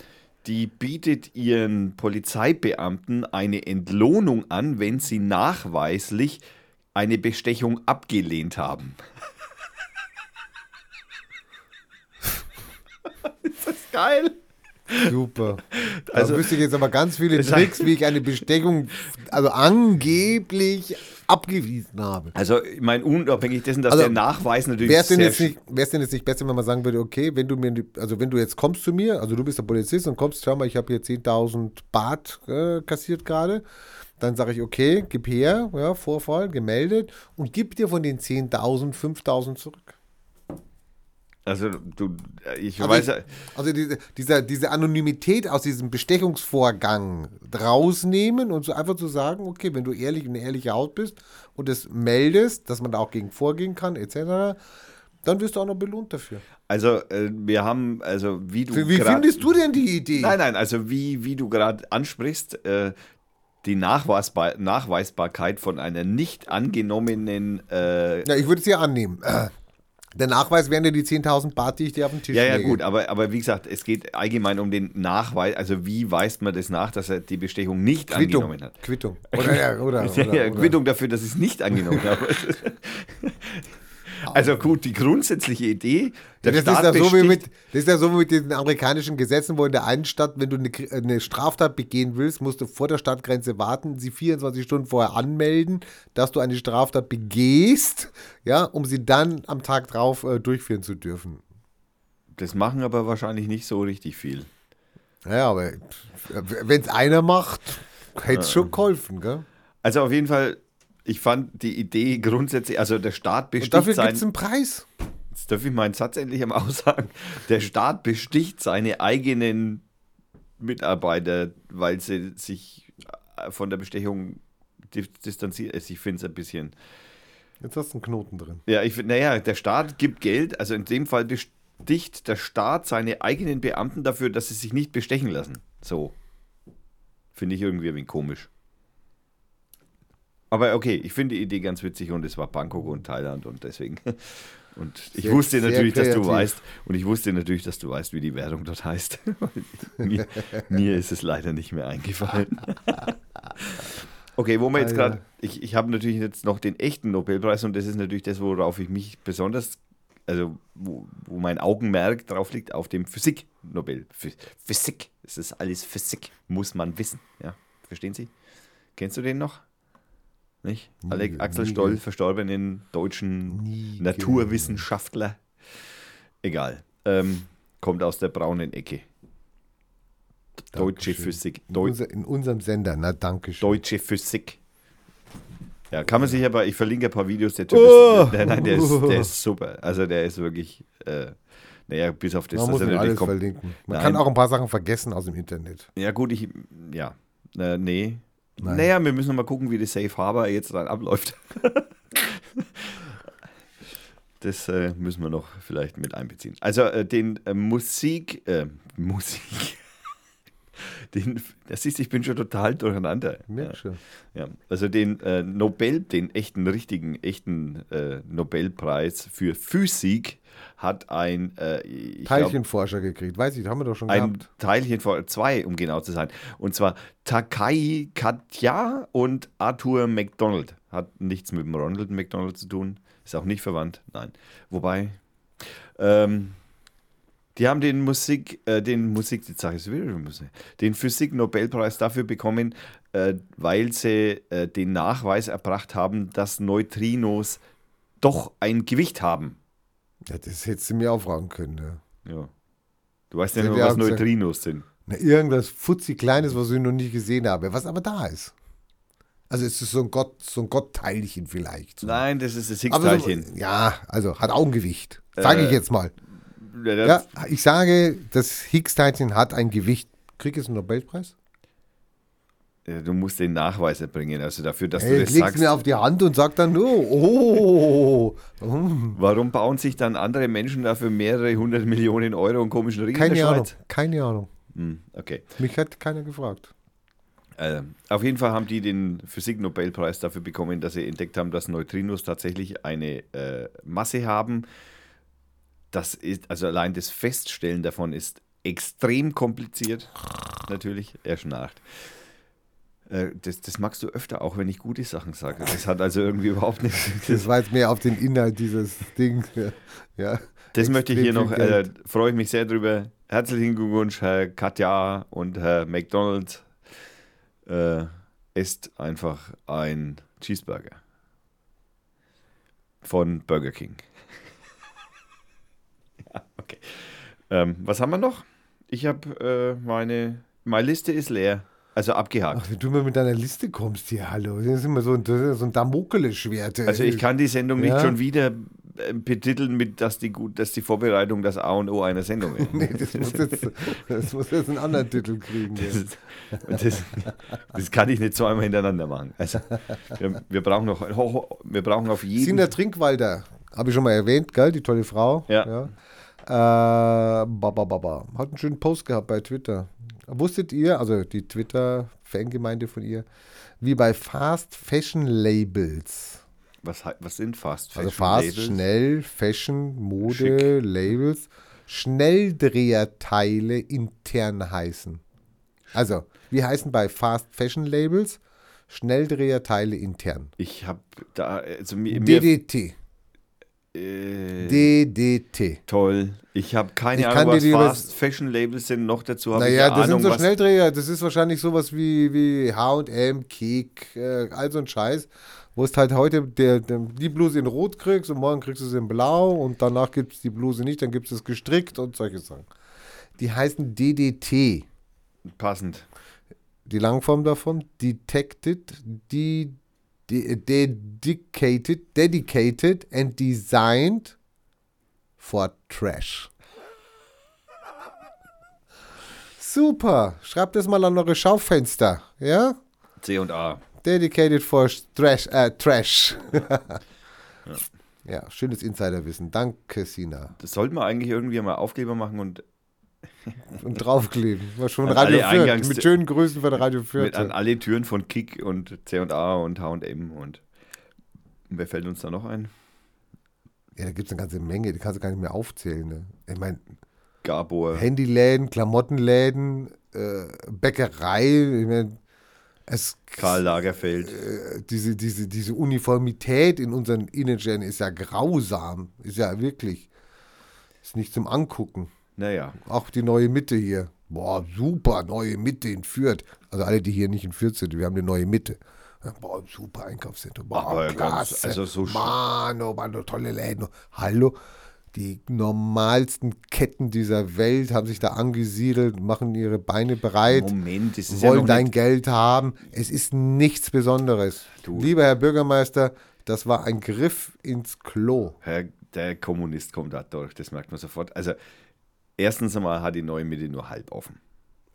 die bietet ihren Polizeibeamten eine Entlohnung an, wenn sie nachweislich eine Bestechung abgelehnt haben. Ist das geil? Super. Also- da wüsste ich jetzt aber ganz viele Tricks, wie ich eine Bestechung, also angeblich abgewiesen habe. Also, ich meine, unabhängig dessen, dass Also, der Nachweis natürlich Wäre es denn, sehr jetzt nicht- wär's denn jetzt nicht besser, wenn man sagen würde, okay, wenn du mir, also wenn du jetzt kommst zu mir, also du bist der Polizist und kommst, schau mal, ich habe hier 10.000 Bart äh, kassiert gerade, dann sage ich, okay, gib her, ja, Vorfall, gemeldet und gib dir von den 10.000 5.000 zurück. Also, du, ich Also, weiß, ich, also diese, dieser, diese Anonymität aus diesem Bestechungsvorgang rausnehmen und so einfach zu sagen, okay, wenn du ehrlich eine ehrliche Haut bist und es meldest, dass man da auch gegen vorgehen kann, etc., dann wirst du auch noch belohnt dafür. also, äh, wir haben, also, wie du. Wie, wie grad- findest du denn die Idee? Nein, nein, also, wie, wie du gerade ansprichst, äh, die Nachweisbar Nachweisbarkeit von einer nicht angenommenen. Äh, Ja, ich würde es ja annehmen. Der Nachweis wären ja die 10.000 Bart, die ich dir auf den Tisch ja, ja, lege. gut, aber, aber wie gesagt, es geht allgemein um den Nachweis. Also, wie weist man das nach, dass er die Bestechung nicht Quittung. angenommen hat? Quittung. Oder, ja, oder, Ja, oder, ja, oder. Quittung dafür, dass ich es nicht angenommen habe. Also gut, die grundsätzliche Idee, der Das ist, Staat ja so wie mit, das ist ja so wie mit den amerikanischen Gesetzen, wo in der einen Stadt, wenn du eine, eine Straftat begehen willst, musst du vor der Stadtgrenze warten, sie 24 Stunden vorher anmelden, dass du eine Straftat begehst, ja, um sie dann am Tag drauf äh, durchführen zu dürfen. Das machen aber wahrscheinlich nicht so richtig viel. Naja, aber wenn es einer macht, hätte es schon geholfen, gell? Also auf jeden Fall, ich fand die Idee grundsätzlich, also der Staat Und besticht dafür gibt sein, es einen Preis. jetzt darf ich meinen Satz endlich einmal aussagen, der Staat besticht seine eigenen Mitarbeiter, weil sie sich äh, von der Bestechung di- distanziert. Also Ich finde es ein bisschen. Jetzt hast du einen Knoten drin. Ja, ich finde, naja, der Staat gibt Geld, also in dem Fall besticht der Staat seine eigenen Beamten dafür, dass sie sich nicht bestechen lassen. So. Finde ich irgendwie ein wenig komisch. Aber okay, ich finde die Idee ganz witzig und es war Bangkok und Thailand und deswegen. Und ich Sehr- wusste natürlich, dass du weißt, und ich wusste natürlich, dass du weißt, wie die Währung dort heißt. mir, mir ist es leider nicht mehr eingefallen. Okay, wo wir jetzt Alter. gerade, ich, ich habe natürlich jetzt noch den echten Nobelpreis und das ist natürlich das, worauf ich mich besonders, also wo, wo mein Augenmerk drauf liegt, auf dem Physik-Nobel. Phy- Physik, es ist alles Physik, muss man wissen. Ja, verstehen Sie? Kennst du den noch? Nicht? Alec, Axel Stoll, verstorbenen deutschen Nie Naturwissenschaftler. Egal. Ähm, kommt aus der braunen Ecke. Deutsche Dankeschön. Physik. In, Deu unser, in unserem Sender, na danke schön. Deutsche Physik. Ja, kann man sich aber, ich verlinke ein paar Videos, der Typ Oh. ist, nein, nein, der ist, der ist super. Also der ist wirklich, äh, naja, bis auf das, Man muss er alles kommt. verlinken. Man Nein. kann auch ein paar Sachen vergessen aus dem Internet. Ja gut, ich, ja, äh, nee. Nein. Naja, wir müssen noch mal gucken, wie das Safe Harbor jetzt dann abläuft. das äh, müssen wir noch vielleicht mit einbeziehen. Also äh, den äh, Musik, äh, Musik, den, das ist, ich bin schon total durcheinander. Ja. schon. Ja, also den äh, Nobel, den echten, richtigen, echten äh, Nobelpreis für Physik hat ein äh, ich glaub, Teilchenforscher gekriegt. Weiß ich, haben wir doch schon ein gehabt. Teilchen vor zwei, um genau zu sein. Und zwar Takai Katja und Arthur McDonald. Hat nichts mit dem Ronald McDonald zu tun. Ist auch nicht verwandt. Nein. Wobei, ähm, die haben den Musik, äh, den Musik, jetzt sage ich wieder, den Physik-Nobelpreis dafür bekommen, äh, weil sie äh, den Nachweis erbracht haben, dass Neutrinos doch ein Gewicht haben. Ja, das hättest du mir auch fragen können. Ja. Ja. Du weißt ja wir was haben gesagt- Neutrinos sind. Na, irgendwas futzi Kleines, was ich noch nicht gesehen habe, was aber da ist. Also es ist so ein Gott, so ein Gottteilchen vielleicht. So. Nein, das ist das Higgs-Teilchen. so, ja, also hat Augengewicht. Sage ich Äh, jetzt mal. Ja, ich sage, das Higgs-Teilchen hat ein Gewicht. Krieg ich einen Nobelpreis? Ja, du musst den Nachweis erbringen, also dafür, dass Hey, du das leg's sagst. mir auf die Hand und sag dann, oh, oh. Warum bauen sich dann andere Menschen dafür mehrere hundert Millionen Euro und komischen Ring in keine der Ahnung, Schweiz? keine Ahnung. Hm, okay. Mich hat keiner gefragt. Äh, auf jeden Fall haben die den Physik-Nobelpreis dafür bekommen, dass sie entdeckt haben, dass Neutrinos tatsächlich eine äh, Masse haben. Das ist, also allein das Feststellen davon ist extrem kompliziert. Natürlich, er schnarcht. Äh, das, das magst du öfter, auch wenn ich gute Sachen sage. Das hat also irgendwie überhaupt nichts. Das war jetzt mehr auf den Inhalt dieses Dings. Ja. Das möchte ich hier noch, äh, freue ich mich sehr drüber. Herzlichen Glückwunsch, Herr Katja und Herr McDonald. Äh, ist einfach ein Cheeseburger von Burger King. ja, okay. Ähm, was haben wir noch? Ich habe äh, meine, meine Liste ist leer, also abgehakt. Ach, wenn du mal mit deiner Liste kommst hier, hallo. Das ist immer so ein, so ein Damoklesschwert. Also ich kann die Sendung nicht Ja. schon wieder äh, betiteln mit, dass die, gut, dass die Vorbereitung das A und O einer Sendung ist. Nee, das muss jetzt, das muss jetzt einen anderen Titel kriegen. Das, das, das kann ich nicht zweimal hintereinander machen. Also, wir, wir brauchen noch, wir brauchen auf jeden Sina Trinkwalder, habe ich schon mal erwähnt, gell? Die tolle Frau. Ja. ja. Äh, ba, ba, ba, ba. Hat einen schönen Post gehabt bei Twitter. Wusstet ihr, also die Twitter-Fangemeinde von ihr, wie bei Fast Fashion Labels, was, was sind Fast Fashion also Fast, Labels? schnell, Fashion, Mode, Schick. Labels, Schnelldreherteile intern heißen. Also, wie heißen bei Fast Fashion Labels? Schnelldreherteile intern. Ich habe da, also mir, mir DDT. Äh, DDT. toll. Ich habe keine Ich Ahnung, was die Fast Fashion Labels sind. Noch dazu habe ich Naja, eine das Ahnung, sind so Schnelldreher. Das ist wahrscheinlich sowas wie, wie H&M, Kek, äh, all so ein Scheiß. Wo es halt heute der, der, die Bluse in Rot kriegst und morgen kriegst du sie in Blau und danach gibt es die Bluse nicht, dann gibt es es gestrickt und solche Sachen. Die heißen DDT. passend. Die Langform davon, Detected, de, de, dedicated, dedicated and designed for trash. Super. Schreibt das mal an eure Schaufenster. Ja? C und A. Dedicated for Trash. Äh, Trash. ja. schönes Insiderwissen. Danke, Sina. Das sollten wir eigentlich irgendwie mal Aufkleber machen und Und draufkleben. War schon An Radio Fürth. Mit schönen Grüßen von Radio Fürth. an alle Türen von Kick und C und A und wer fällt uns da noch ein? Ja, da gibt es eine ganze Menge. Die kannst du gar nicht mehr aufzählen. Ne? Ich meine, Gabor. Handyläden, Klamottenläden, äh, Bäckerei. Ich meine, es Karl Lagerfeld. äh, diese, diese, diese Uniformität in unseren Innenstädten ist ja grausam. Ist ja wirklich. Ist nicht zum Angucken. Naja, Auch die neue Mitte hier. Boah, super, neue Mitte in Fürth. Also alle, die hier nicht in Fürth sind, wir haben eine neue Mitte. Ja, Boah, super Einkaufszentrum. Boah, Aber ganz- also so sch- Mann, oh Mann, oh, tolle Läden. Hallo, die normalsten Ketten dieser Welt haben sich da angesiedelt, machen ihre Beine bereit, Moment, das ist ja wollen noch dein Geld haben. Es ist nichts Besonderes. Du. Lieber Herr Bürgermeister, das war ein Griff ins Klo. Herr, der Kommunist kommt da durch, das merkt man sofort. Also, erstens einmal hat die neue Mitte nur halb offen.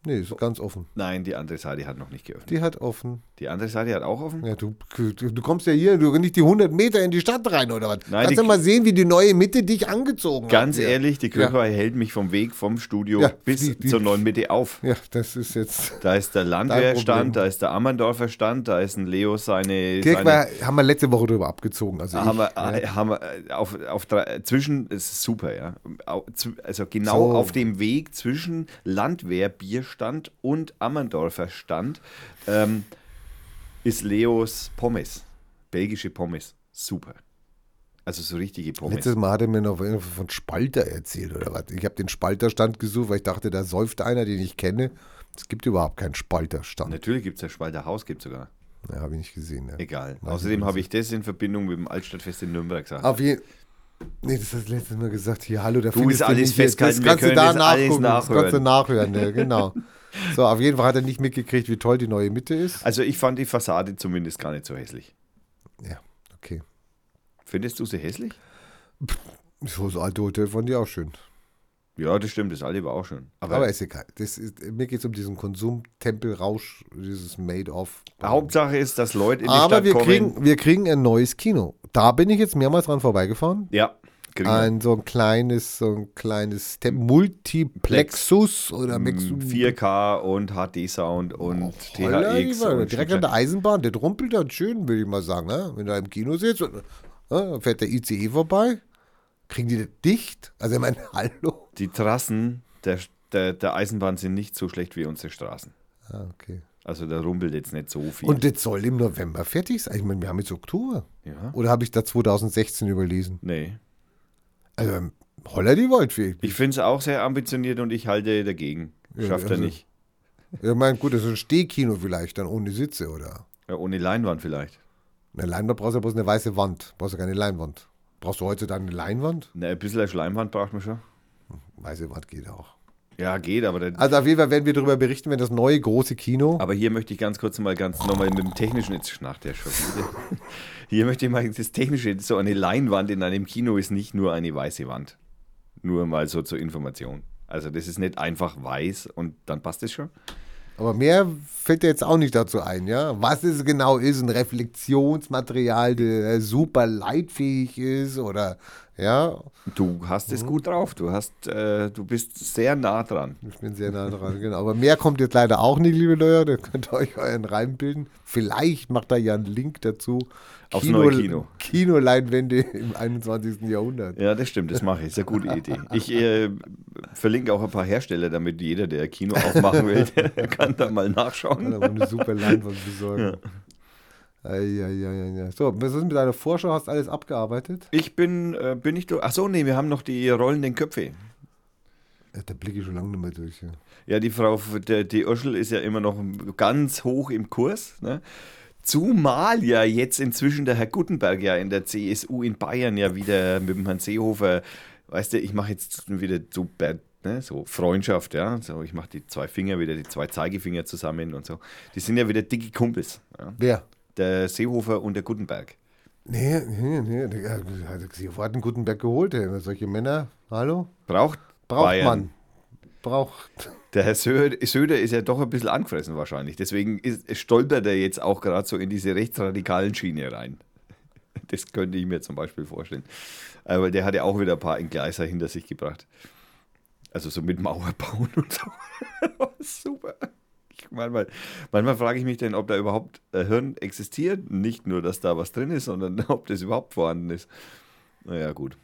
Nee, ist ganz offen. Nein, die andere Seite hat noch nicht geöffnet. Die hat offen. Die andere Seite hat auch offen? Ja, du, du, kommst ja hier, du nicht die 100 Meter in die Stadt rein, oder was? Nein, Kannst du mal sehen, wie die neue Mitte dich angezogen Ganz hat. hier. ehrlich, die Kirche hält mich vom Weg vom Studio Ja, bis die- die- zur neuen Mitte auf. Ja, das ist jetzt. Da ist der. Landwehrstand, da ist der Ammerndorfer Stand, da ist ein Leo seine. Dirk seine haben wir letzte Woche drüber abgezogen. Also haben wir, ich, ja. äh, haben wir äh, auf, auf drei, zwischen, es ist super, ja. Also genau So. auf dem Weg zwischen Landwehrbierstand und Ammerndorfer Stand ähm, ist Leos Pommes. Belgische Pommes. Super. Also so richtige Pommes. Letztes Mal hat er mir noch von Spalter erzählt, oder was? Ich habe den Spalterstand gesucht, weil ich dachte, da säuft einer, den ich kenne. Es gibt überhaupt keinen Spalterstand. Natürlich gibt es ja Spalter Haus, gibt sogar. Ja, habe ich nicht gesehen. Ne? Egal. Weiß Außerdem habe ich das in Verbindung mit dem Altstadtfest in Nürnberg gesagt. Auf jeden Nee, das hast du letztes Mal gesagt. Hier, hallo, da Du, findest alles hier. festgehalten, Das wir kannst du da nachgucken. Das kannst du nachhören. ne? genau. So, auf jeden Fall hat er nicht mitgekriegt, wie toll die neue Mitte ist. Also ich fand die Fassade zumindest gar nicht so hässlich. Ja, okay. Findest du sie hässlich? So das alte Hotel fand ich auch schön. Ja, das stimmt, das alte war auch schön. Aber, Aber ist egal. Das ist, mir geht es um diesen Konsumtempelrausch, dieses Made-of. Hauptsache ist, dass Leute in die Aber Stadt wir kommen. kriegen, wir kriegen ein neues Kino. Da bin ich jetzt mehrmals dran vorbeigefahren. ja. Ein so ein kleines, so ein kleines Tem Multiplexus oder Mexu. 4K und HD-Sound und Holla, THX. lieber, Und direkt an der Eisenbahn, der rumpelt dann schön, würde ich mal sagen. Ne? Wenn du im Kino sitzt und äh, fährt der ICE vorbei, kriegen die das dicht? Also ich meine, hallo. Die Trassen der, der, der Eisenbahn sind nicht so schlecht wie unsere Straßen. Ah, okay. Also da rumpelt jetzt nicht so viel. Und das soll im November fertig sein. Ich meine, wir haben jetzt Oktober. ja? Oder habe ich da 2016 überlesen? Nee. Also, holla die Waldfee. Ich finde es auch sehr ambitioniert und ich halte dagegen. Ja, Schafft er also- nicht. Ich meine, gut, das ist ein Stehkino vielleicht, dann ohne Sitze, oder? Ja, ohne Leinwand vielleicht. Eine Leinwand brauchst du ja bloß eine weiße Wand. Brauchst du keine Leinwand. Brauchst du heutzutage eine Leinwand? Na, ein bisschen eine Schleimwand braucht man schon. Weiße Wand geht auch. Ja, geht, aber, der, Also auf jeden Fall werden wir darüber berichten, wenn das neue große Kino. aber hier möchte ich ganz kurz mal ganz nochmal mit dem technischen, jetzt schnarcht der schon wieder. Hier möchte ich mal das technische, so eine Leinwand in einem Kino ist nicht nur eine weiße Wand. Nur mal so zur Information. Also das ist nicht einfach weiß und dann passt es schon. Aber mehr fällt dir jetzt auch nicht dazu ein, ja? Was es genau ist, ein Reflexionsmaterial, der super leitfähig ist oder ja, Du hast es gut drauf. Du hast, äh, du bist sehr nah dran. ich bin sehr nah dran, genau. Aber mehr kommt jetzt leider auch nicht, liebe Leute. Da könnt ihr euch euren Reim bilden. Vielleicht macht da ja einen Link dazu. Aufs neue Kino. Kinoleinwände im 21. Jahrhundert. Ja, das stimmt, das mache ich. Ist eine gute Idee. Ich äh, verlinke auch ein paar Hersteller, damit jeder, der Kino aufmachen will, kann da mal nachschauen. Wollen wir eine super Leinwand besorgen. Ja. Ja, ja, ja, ja. So, was ist mit deiner Vorschau? Hast du alles abgearbeitet? Ich bin, äh, bin ich durch. Achso, nee, wir haben noch die rollenden Köpfe. Ja, da blicke ich schon lange nicht mehr durch. Ja. Ja, die Frau, der, die Urschel ist ja immer noch ganz hoch im Kurs. Ne? Zumal ja jetzt inzwischen der Herr Guttenberg ja in der CSU in Bayern ja wieder mit dem Herrn Seehofer, weißt du, ich mache jetzt wieder so, Ber- ne, so Freundschaft, ja, so ich mache die zwei Finger wieder, die zwei Zeigefinger zusammen und so. Die sind ja wieder dicke Kumpels. Ja? Wer? Der Seehofer und der Guttenberg. Nee, nee, nee. Der hat sich sofort einen guten Berg geholt. Ey. Solche Männer, hallo? Braucht, Braucht Bayern. man. braucht. Der Herr Söder, Söder ist ja doch ein bisschen angefressen wahrscheinlich. Deswegen ist, stolpert er jetzt auch gerade so in diese rechtsradikalen Schiene rein. Das könnte ich mir zum Beispiel vorstellen. Aber der hat ja auch wieder ein paar Entgleiser hinter sich gebracht. Also so mit Mauer bauen und so. Super. Ich, manchmal, manchmal frage ich mich denn, ob da überhaupt ein Hirn existiert. Nicht nur, dass da was drin ist, sondern ob das überhaupt vorhanden ist. Naja, gut.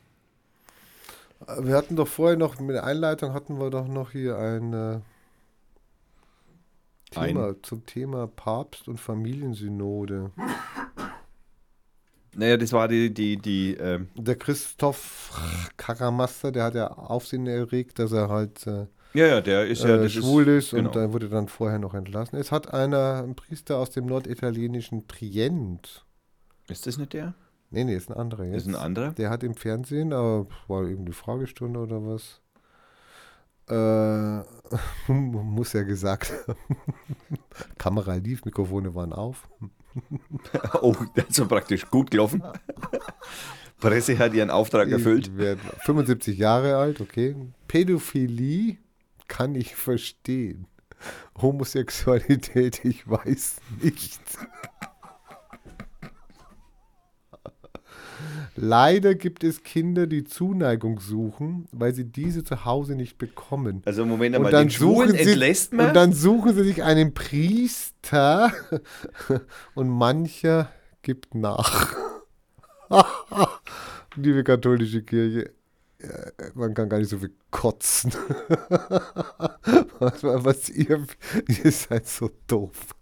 Wir hatten doch vorher noch, mit der Einleitung hatten wir doch noch hier ein äh, Thema Ein- zum Thema Papst und Familiensynode. Naja, das war die, die, die, ähm, Der Christoph Karamaster, der hat ja Aufsehen erregt, dass er halt äh, ja, ja, der ist ja, äh, schwul ist, genau. und da wurde dann vorher noch entlassen. Es hat einer, ein Priester aus dem norditalienischen Trient. Ist das nicht der? Nee, nee, ist ein anderer jetzt. Ist ein anderer? Der hat im Fernsehen, aber war irgendwie Fragestunde oder was. Äh, muss ja gesagt. Kamera lief, Mikrofone waren auf. Oh, der ist so praktisch gut gelaufen. Presse hat ihren Auftrag erfüllt. Ich werd 75 Jahre alt, okay. Pädophilie kann ich verstehen. Homosexualität, ich weiß nicht. Leider gibt es Kinder, die Zuneigung suchen, weil sie diese zu Hause nicht bekommen. Also Moment Und einmal, dann, den Schwulen suchen sie, entlässt man? und dann suchen sie sich einen Priester und mancher gibt nach. Liebe katholische Kirche, äh, man kann gar nicht so viel kotzen. was, was ihr, ihr seid so doof.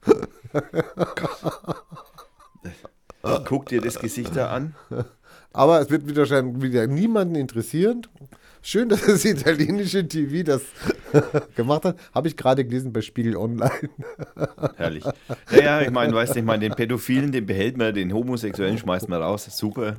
Guck dir das Gesicht da an. Aber es wird wieder, wieder niemanden interessieren. Schön, dass das italienische TV das gemacht hat. Habe ich gerade gelesen bei Spiegel Online. Herrlich. Naja, ich meine, weißt du, ich meine, den Pädophilen, den behält man, den Homosexuellen schmeißt man raus. Super.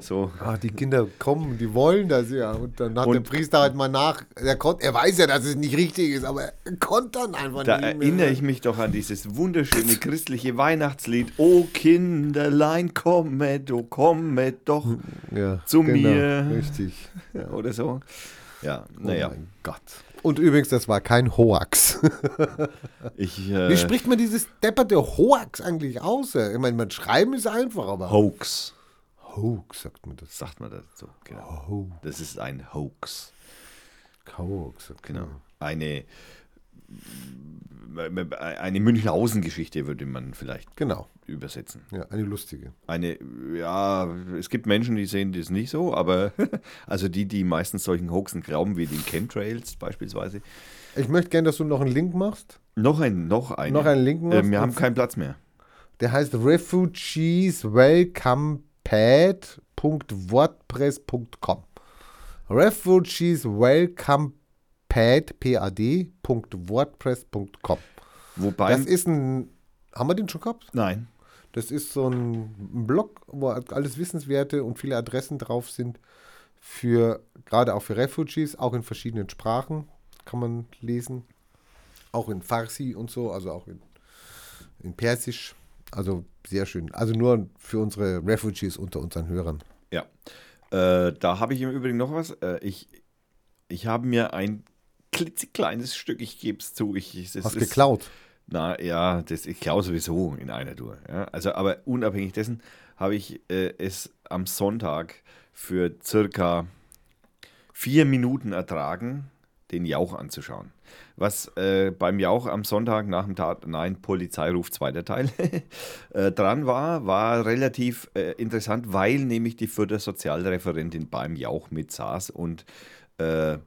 So. Ah, die Kinder kommen, die wollen das ja. Und dann hat Und- der Priester halt mal nach. Er, konnt, er weiß ja, dass es nicht richtig ist, aber er konnte dann einfach Da nicht. mehr. erinnere ich mich doch an dieses wunderschöne christliche Weihnachtslied. O Kinderlein, kommet, o kommet doch ja, zu genau, mir. Richtig. oder so. Ja, Oh naja. mein Gott. Und übrigens, das war kein Hoax. Ich, äh, Wie spricht man dieses depperte Hoax eigentlich aus? Ich meine, man schreiben ist einfach, aber Hoax, Hoax sagt man das. sagt man dazu. Genau. Ho Das ist ein Hoax. Hoax. Okay. Genau. Eine, eine Münchhausen-Geschichte würde man vielleicht Genau. übersetzen. Ja, eine lustige. Eine, ja, es gibt Menschen, die sehen das nicht so, aber also die, die meistens solchen Hoaxen glauben, wie den Chemtrails beispielsweise. Ich möchte gerne, dass du noch einen Link machst. Noch ein, noch ein. Noch einen Link machst? Äh, wir haben keinen Platz mehr. Der heißt Refugees Welcome Pad.wordpress.com. Refugees Welcome Pad, pad.wordpress.com. Wobei, Das ist ein, haben wir den schon gehabt? nein, Das ist so ein Blog, wo alles Wissenswerte und viele Adressen drauf sind für, gerade auch für Refugees, auch in verschiedenen Sprachen kann man lesen. Auch in Farsi und so, also auch in, in Persisch. Also sehr schön. Also nur für unsere Refugees unter unseren Hörern. ja. Äh, da habe ich im Übrigen noch was. Äh, ich, ich habe mir ein klitzekleines Stück, ich gebe es zu, ich, es Hast ist- geklaut. Na ja, das, ich klaue sowieso in einer Tour. Ja? Also, aber unabhängig dessen habe ich äh, es am Sonntag für circa vier Minuten ertragen, den Jauch anzuschauen. Was äh, beim Jauch am Sonntag nach dem Tat, nein, Polizeiruf zweiter Teil, äh, dran war, war relativ äh, interessant, weil nämlich die vierte Sozialreferentin beim Jauch mit saß und äh,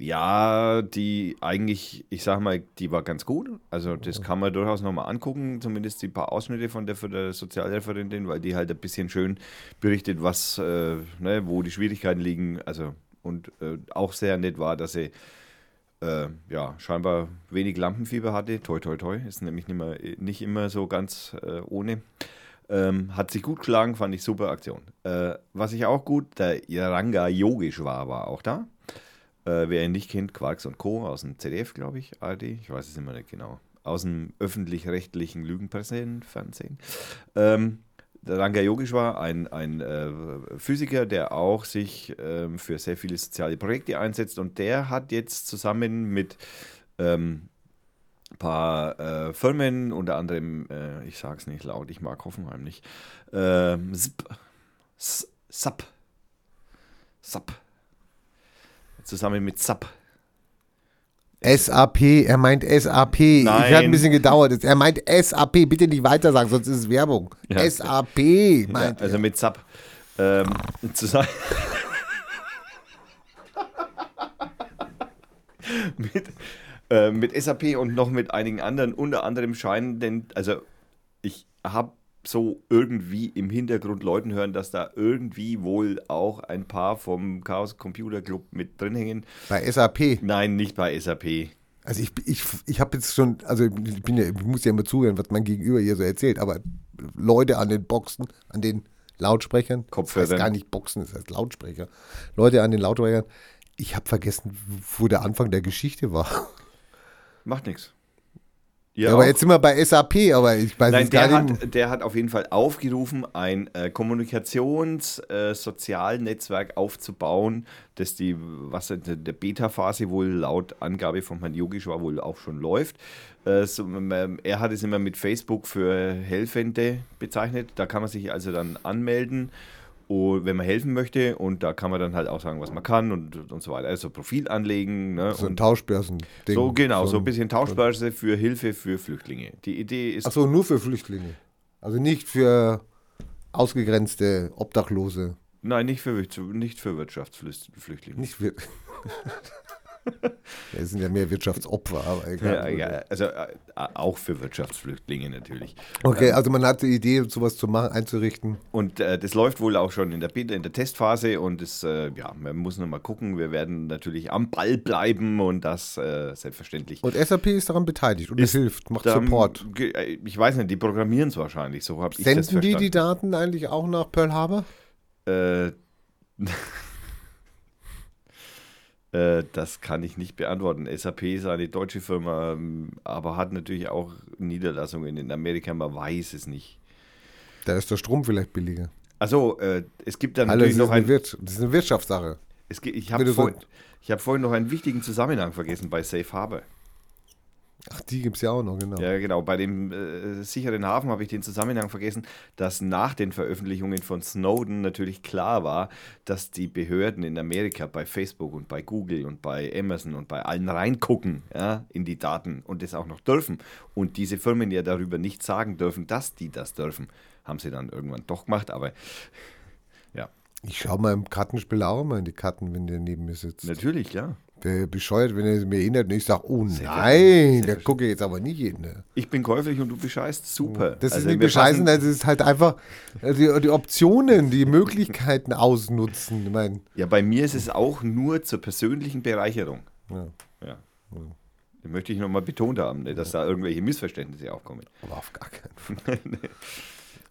ja, die eigentlich, ich sag mal, die war ganz gut. Also das kann man durchaus nochmal angucken, zumindest die paar Ausschnitte von der, von der Sozialreferentin, weil die halt ein bisschen schön berichtet, was, äh, ne, wo die Schwierigkeiten liegen. Also und äh, auch sehr nett war, dass sie äh, ja scheinbar wenig Lampenfieber hatte. Toi toi toi, ist nämlich nicht, mehr, nicht immer so ganz äh, ohne. Ähm, hat sich gut geschlagen, fand ich super Aktion. Äh, was ich auch gut, der Iranga Yogeshwar war auch da. Äh, wer ihn nicht kennt, Quarks und Co. aus dem ZDF, glaube ich, ARD, ich weiß es immer nicht genau. Aus dem öffentlich-rechtlichen Lügenpressefernsehen. Ähm, Ranga Yogeshwar, ein, ein äh, Physiker, der auch sich ähm, für sehr viele soziale Projekte einsetzt. Und der hat jetzt zusammen mit ähm, ein paar äh, Firmen, unter anderem, äh, ich sage es nicht laut, ich mag Hoffenheim nicht, ähm, SIP, S- SAP, SAP, zusammen mit SAP. SAP, er meint SAP. Ich Nein. hat ein bisschen gedauert. Er meint SAP, bitte nicht weiter sagen, sonst ist es Werbung. Ja. SAP Ja, meint also er. mit SAP. Ähm, zusammen mit, äh, mit SAP und noch mit einigen anderen, unter anderem scheinen denn, also ich habe so irgendwie im Hintergrund Leuten hören, dass da irgendwie wohl auch ein paar vom Chaos Computer Club mit drin hängen. Bei SAP. Nein, nicht bei SAP. Also ich, ich, ich habe jetzt schon, also ich, bin ja, ich muss ja immer zuhören, was mein Gegenüber hier so erzählt, aber Leute an den Boxen, an den Lautsprechern, das Kopfhörern. heißt gar nicht Boxen, das heißt Lautsprecher, Leute an den Lautsprechern, ich habe vergessen, wo der Anfang der Geschichte war. Macht nichts. Ja, aber jetzt sind wir bei SAP, aber ich weiß Nein, jetzt gar der nicht. hat, der hat auf jeden Fall aufgerufen, ein äh, Kommunikations-Sozialnetzwerk aufzubauen, das die, was in der Beta-Phase wohl laut Angabe von Herrn Yogeshwar wohl auch schon läuft. Äh, so, ähm, er hat es immer mit Facebook für Helfende bezeichnet. Da kann man sich also dann anmelden. Und wenn man helfen möchte, und da kann man dann halt auch sagen, was man kann und, und so weiter. Also Profil anlegen. Ne? So ein und Tauschbörsen. so genau, so ein bisschen Tauschbörse für Hilfe für Flüchtlinge. Die Idee ist Achso, nur für Flüchtlinge. Also nicht für ausgegrenzte Obdachlose. Nein, nicht für, nicht für Wirtschaftsflüchtlinge. Nicht für. es sind ja mehr Wirtschaftsopfer, aber egal. Ja, ja, also äh, auch für Wirtschaftsflüchtlinge natürlich. Okay, also man hat die Idee, sowas zu machen, einzurichten. Und äh, das läuft wohl auch schon in der, Beta- in der Testphase und es, äh, ja, man muss noch mal gucken. Wir werden natürlich am Ball bleiben und das äh, selbstverständlich. Und SAP ist daran beteiligt und Ist hilft, macht Dann Support. äh, Ich weiß nicht, die programmieren es wahrscheinlich, so habe ich das Senden die verstanden. die Daten eigentlich auch nach Pearl Harbor? Äh, äh, das kann ich nicht beantworten. SAP ist eine deutsche Firma, ähm, aber hat natürlich auch Niederlassungen in Amerika. Man weiß es nicht. Da ist der Strom vielleicht billiger. Also äh, es gibt dann Hallo, natürlich noch eine ein. Wirtschaft, das ist eine Wirtschaftssache. Gibt- ich habe ich hab vorhin noch einen wichtigen Zusammenhang vergessen bei Safe Harbor. Ach, die gibt es ja auch noch, genau. Ja, genau. Bei dem äh, sicheren Hafen habe ich den Zusammenhang vergessen, dass nach den Veröffentlichungen von Snowden natürlich klar war, dass die Behörden in Amerika bei Facebook und bei Google und bei Amazon und bei allen reingucken ja, in die Daten und das auch noch dürfen. Und diese Firmen ja darüber nicht sagen dürfen, dass die das dürfen. Haben sie dann irgendwann doch gemacht, aber ja, Ich schaue mal im Kartenspiel auch immer in die Karten, wenn der neben mir sitzt. natürlich, ja. Wäre bescheuert, wenn er mir erinnert und ich sage, oh nein, Sehr der gucke jetzt aber nicht hin. Ne? Ich bin käuflich und du bescheißt. Super. Das Also ist nicht bescheißen, das ist halt einfach äh, die, die Optionen, die Möglichkeiten ausnutzen. Ich meine, Ja, bei mir ist es auch nur zur persönlichen Bereicherung. ja, Ja. Das möchte ich nochmal betont haben, ne, dass da irgendwelche Missverständnisse aufkommen. aber auf gar keinen Fall.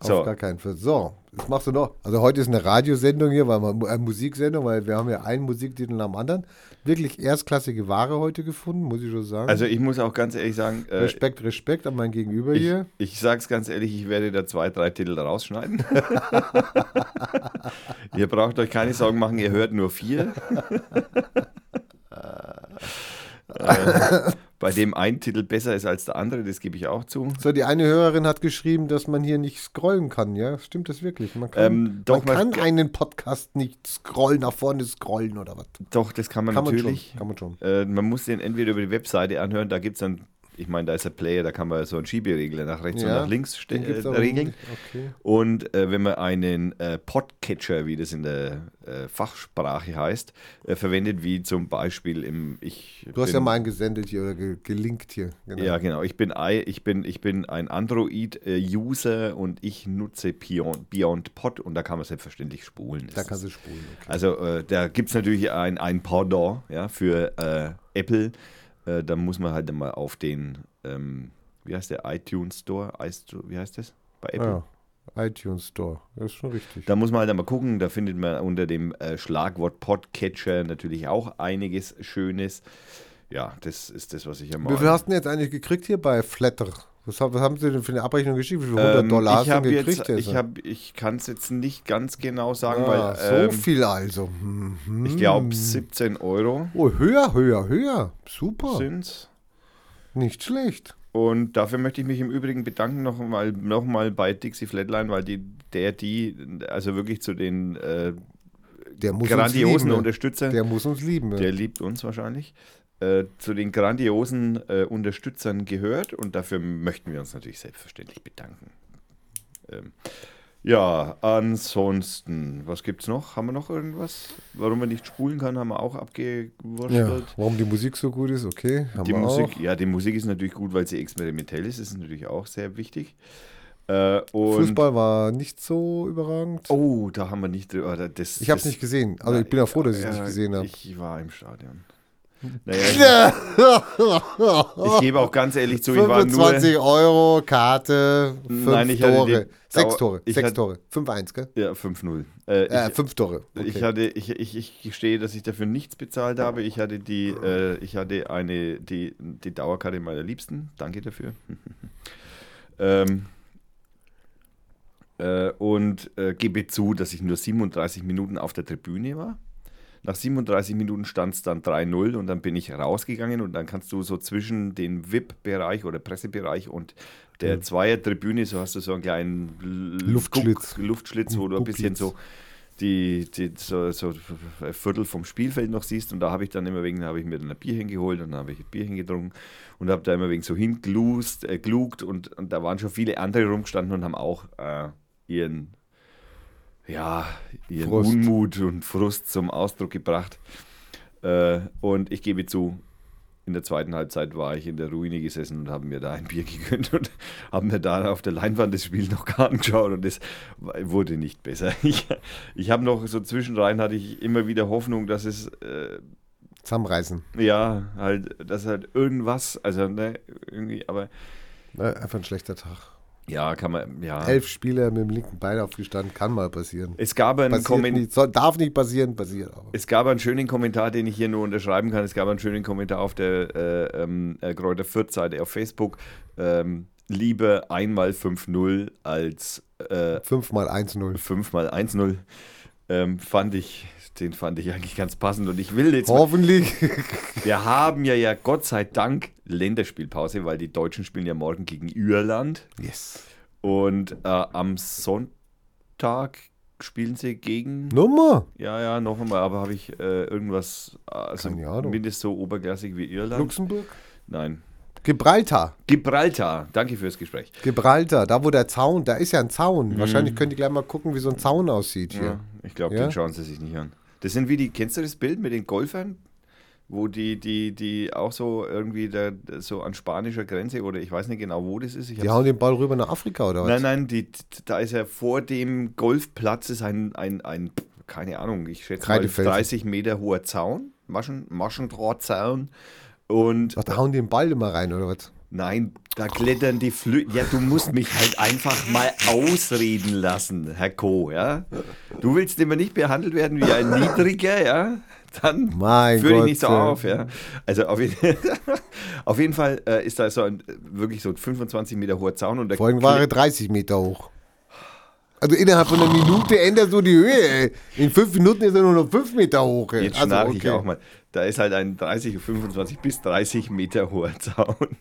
So. Auf gar keinen Fall. So, was machst du noch? Also heute ist eine Radiosendung hier, weil wir, eine Musiksendung, weil wir haben ja einen Musiktitel nach dem anderen. Wirklich erstklassige Ware heute gefunden, muss ich schon sagen. Also ich muss auch ganz ehrlich sagen, äh, Respekt, Respekt an mein Gegenüber ich, hier. ich sage es ganz ehrlich, ich werde da zwei, drei Titel rausschneiden. ihr braucht euch keine Sorgen machen, ihr hört nur vier. äh, bei dem ein Titel besser ist als der andere, das gebe ich auch zu. So, die eine Hörerin hat geschrieben, dass man hier nicht scrollen kann, ja? Stimmt das wirklich? Man kann, Ähm, doch, man man- kann einen Podcast nicht scrollen, nach vorne scrollen oder was? Doch, das kann man Kann man natürlich. schon. Kann man schon. Äh, man muss den entweder über die Webseite anhören, da gibt es dann, ich meine, da ist ein Player, da kann man so einen Schieberegler nach rechts und Ja, nach links äh, regeln. Okay. Und äh, wenn man einen äh, Podcatcher, wie das in der äh, Fachsprache heißt, äh, verwendet, wie zum Beispiel im ich Du hast bin, ja mal einen gesendet hier oder ge gelinkt hier. Genau. ja genau, ich bin I, ich bin ich bin ein Android-User und ich nutze Beyond, Beyond Pod und da kann man selbstverständlich spulen. Da kannst du spulen. Okay. also äh, da gibt es natürlich ein, ein Pendant ja, für Apple. Äh, da muss man halt mal auf den, ähm, wie heißt der, iTunes Store, wie heißt das bei Apple? Ja, iTunes Store. Das ist schon richtig. Da muss man halt mal gucken, da findet man unter dem äh, Schlagwort Podcatcher natürlich auch einiges Schönes. Ja, das ist das, was ich Wie immer. viel hast du denn jetzt eigentlich gekriegt hier bei Flatter? Was, was haben Sie denn für eine Abrechnung geschrieben? Wie viel 100 Ähm, Dollar ich hast habe du jetzt, gekriegt? ich, hab- ich kann es jetzt nicht ganz genau sagen, ah, weil so ähm, viel also. Mhm. ich glaube 17 Euro Oh, höher, höher, höher. Super. sind Nicht schlecht. Und dafür möchte ich mich im Übrigen bedanken nochmal noch mal bei Dixie Flatline, weil die, der, die, also wirklich zu den äh, Der muss uns grandiosen lieben. Unterstützern, Der muss uns lieben. der liebt uns wahrscheinlich, äh, zu den grandiosen äh, Unterstützern gehört und dafür möchten wir uns natürlich selbstverständlich bedanken. Ähm, ja, ansonsten, was gibt's noch? Haben wir noch irgendwas? Warum man nicht spulen kann, haben wir auch Ja, abgewurschtelt. warum die Musik so gut ist, okay. Haben Die wir Musik, auch. ja, die Musik ist natürlich gut, weil sie experimentell ist. Ist natürlich auch sehr wichtig. Äh, Fußball war nicht so überragend. Oh, da haben wir nicht drüber. oder Das, ich habe es nicht gesehen. Also ich bin ja froh, dass ich es ja, nicht gesehen habe. Ich war im Stadion. Naja, ich, ich gebe auch ganz ehrlich zu, ich war 25 nur. Euro, Karte, 5 Nein, ich hatte Tore. die Sechs Dauer- Tore, ich sechs hatte- Tore. 5-1, gell? Ja, 5-0. Äh, Äh, ich, 5 Tore. Okay. ich, hatte, ich, ich, ich gestehe, dass ich dafür nichts bezahlt habe. Ich hatte die, äh, ich hatte eine, die, die Dauerkarte meiner Liebsten. Danke dafür. ähm, äh, und äh, gebe zu, dass ich nur 37 Minuten auf der Tribüne war. Nach 37 Minuten stand es dann 3-0 und dann bin ich rausgegangen und dann kannst du so zwischen den VIP-Bereich oder Pressebereich und der Zweier-Tribüne, so hast du so einen kleinen Luftschlitz. Guck, Luftschlitz, wo du ein bisschen so die, die so, so ein Viertel vom Spielfeld noch siehst. Und da habe ich dann immer wegen, habe ich mir dann ein Bierchen geholt und dann habe ich ein Bierchen getrunken und habe da immer wegen so hingelust, äh, glugt und, und da waren schon viele andere rumgestanden und haben auch äh, ihren ja, ihren Frust. Unmut und Frust zum Ausdruck gebracht. Äh, und ich gebe zu, in der zweiten Halbzeit war ich in der Ruine gesessen und habe mir da ein Bier gegönnt und habe mir da auf der Leinwand das Spiel noch gar angeschaut und es wurde nicht besser. Ich, ich habe noch so zwischenrein hatte ich immer wieder Hoffnung, dass es äh, Zusammenreißen. ja halt, dass halt irgendwas, also ne, irgendwie, aber Ne, Einfach ein schlechter Tag. Ja, kann man, ja. Elf Spieler mit dem linken Bein aufgestanden, kann mal passieren. Es gab einen Kommentar. darf nicht passieren, passiert aber. Es gab einen schönen Kommentar, den ich hier nur unterschreiben kann. Es gab einen schönen Kommentar auf der äh, ähm, äh, Kräuter Fürth Seite auf Facebook. Ähm, lieber einmal 5-0 als äh, 5 mal 1-0. 5 mal 1-0. Ähm, fand ich, den fand ich eigentlich ganz passend. Und ich will jetzt, mal, Hoffentlich. wir haben ja ja Gott sei Dank Länderspielpause, weil die Deutschen spielen ja morgen gegen Irland. Yes. Und äh, am Sonntag spielen sie gegen Nummer. Ja, ja, noch einmal, aber habe ich äh, irgendwas, also Keine Ahnung. mindestens so oberklassig wie Irland? Luxemburg. Nein. Gibraltar. Gibraltar, danke fürs Gespräch. Gibraltar, da wo der Zaun, da ist ja ein Zaun. Wahrscheinlich könnt ihr gleich mal gucken, wie so ein Zaun aussieht hier. Mhm. Ja, ich glaube, Ja? den schauen sie sich nicht an. Das sind wie die, kennst du das Bild mit den Golfern? Wo die, die, die auch so irgendwie da, so an spanischer Grenze oder ich weiß nicht genau, wo das ist. Ich Die hauen den Ball rüber nach Afrika oder was? nein, nein, die, da ist ja vor dem Golfplatz ist ein, ein, ein keine Ahnung, ich schätze mal Kreidefelsen. 30 Meter hoher Zaun, Maschen, Maschendrahtzaun. Und Ach, da hauen die den Ball immer rein oder was? Nein, da klettern die Flü Ja, du musst mich halt einfach mal ausreden lassen, Herr Co., ja? Du willst immer nicht behandelt werden wie ein Niedriger, ja? Dann Mein führe ich nicht so auf, ja? Also auf, jeden- auf jeden Fall äh, ist da so ein wirklich so ein 25 Meter hoher Zaun und der Vorhin war er 30 Meter hoch. Also innerhalb von einer Minute ändert so die Höhe, ey. In fünf Minuten ist er nur noch 5 Meter hoch, ey. Jetzt Also, schnarche ich okay. auch mal. Da ist halt ein 30, 25 bis 30 Meter hoher Zaun.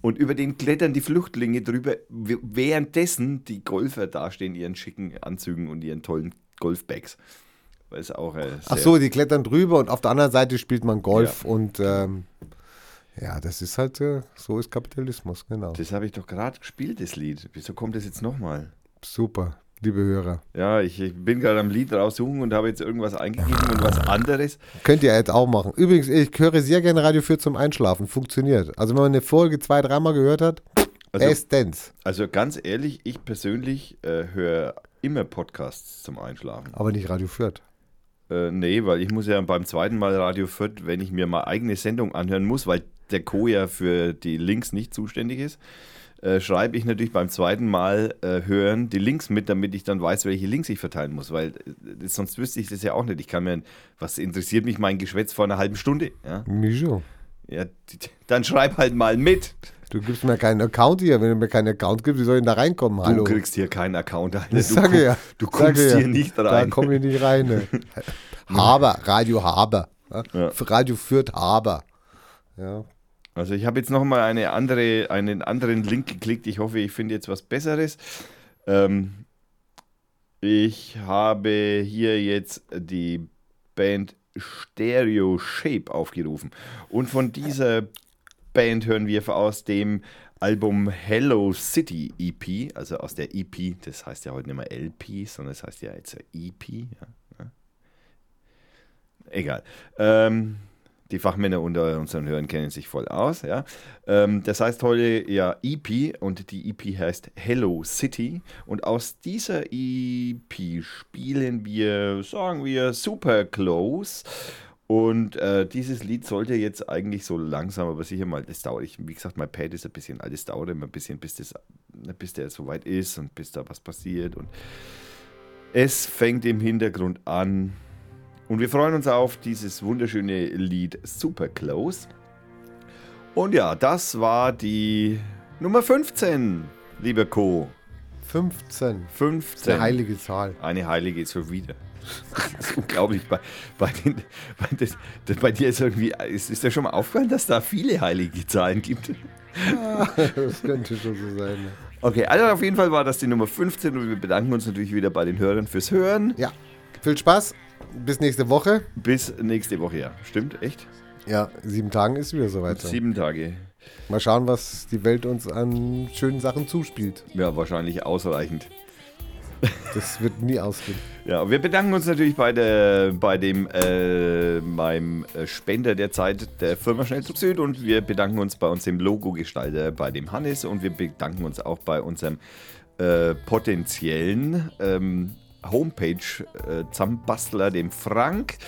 Und über den klettern die Flüchtlinge drüber, währenddessen die Golfer dastehen, in ihren schicken Anzügen und ihren tollen Golfbags. Ist auch äh, Ach so, die klettern drüber und auf der anderen Seite spielt man Golf und ähm, ja, das ist halt, äh, so ist Kapitalismus, genau. Das habe ich doch gerade gespielt, das Lied. Wieso kommt das jetzt nochmal? Super, liebe Hörer. Ja, ich, ich bin gerade am Lied raussuchen und habe jetzt irgendwas eingegeben und was anderes. Könnt ihr jetzt auch machen. Übrigens, ich höre sehr gerne Radio 4 zum Einschlafen. Funktioniert. Also wenn man eine Folge zwei, dreimal gehört hat, Also, bestens. also ganz ehrlich, ich persönlich äh, höre immer Podcasts zum Einschlafen. Aber nicht Radio Fürth. Äh, nee, weil ich muss ja beim zweiten Mal Radio Fürth, wenn ich mir mal eigene Sendung anhören muss, weil der Co. ja für die Links nicht zuständig ist, äh, schreibe ich natürlich beim zweiten Mal äh, hören die Links mit, damit ich dann weiß, welche Links ich verteilen muss, weil äh, sonst wüsste ich das ja auch nicht. Ich kann mir, was interessiert mich mein Geschwätz vor einer halben Stunde? Ja, Wieso? Ja, dann schreib halt mal mit. Du gibst mir keinen Account hier. Wenn du mir keinen Account gibst, wie soll ich denn da reinkommen? Hallo. Du kriegst hier keinen Account. Alter. Ich Du, sage komm- ja. du kommst ja. hier nicht Da rein. komme ich nicht rein. Ne? Haber, Radio Haber. Ja? Ja. Radio Fürth Haber. Ja. Also ich habe jetzt noch mal eine andere, einen anderen Link geklickt. Ich hoffe, ich finde jetzt was Besseres. Ähm, ich habe hier jetzt die Band Stereo Shape aufgerufen. Und von dieser Band hören wir aus dem Album Hello City EP, also aus der EP, das heißt ja heute nicht mehr LP, sondern es heißt ja jetzt EP. Ja, ja. Egal. Ähm, die Fachmänner unter unseren Hörern kennen sich voll aus. Ja. Ähm, das heißt heute ja EP und die EP heißt Hello City. Und aus dieser EP spielen wir, sagen wir, Super Close. Und äh, dieses Lied sollte jetzt eigentlich so langsam, aber sicher mal, das dauert, ich, wie gesagt, mein Pad ist ein bisschen alt, es dauert immer ein bisschen, bis, das, bis der so weit ist und bis da was passiert. Und es fängt im Hintergrund an. Und wir freuen uns auf dieses wunderschöne Lied Super Close. Und ja, das war die Nummer 15, lieber Co. 15. 15. Eine heilige Zahl. Eine heilige ist schon wieder. Das ist unglaublich. Bei, bei, den, bei, das, das, bei dir ist irgendwie, ist, ist dir schon mal aufgefallen, dass da viele heilige Zahlen gibt? das könnte schon so sein. ne? Okay, also auf jeden Fall war das die Nummer 15 und wir bedanken uns natürlich wieder bei den Hörern fürs Hören. Ja. Viel Spaß. Bis nächste Woche. Bis nächste Woche, ja. Stimmt, echt? Ja, sieben Tagen ist wieder soweit. Sieben Tage. Mal schauen, was die Welt uns an schönen Sachen zuspielt. Ja, wahrscheinlich ausreichend. Das wird nie ausgehen. Ja, wir bedanken uns natürlich bei, der, bei dem äh, beim äh, Spender der Zeit der Firma Schnellzug Süd und wir bedanken uns bei uns dem Logo-Gestalter, bei dem Hannes und wir bedanken uns auch bei unserem äh, potenziellen ähm, Homepage-Zusammenbastler, dem Frank.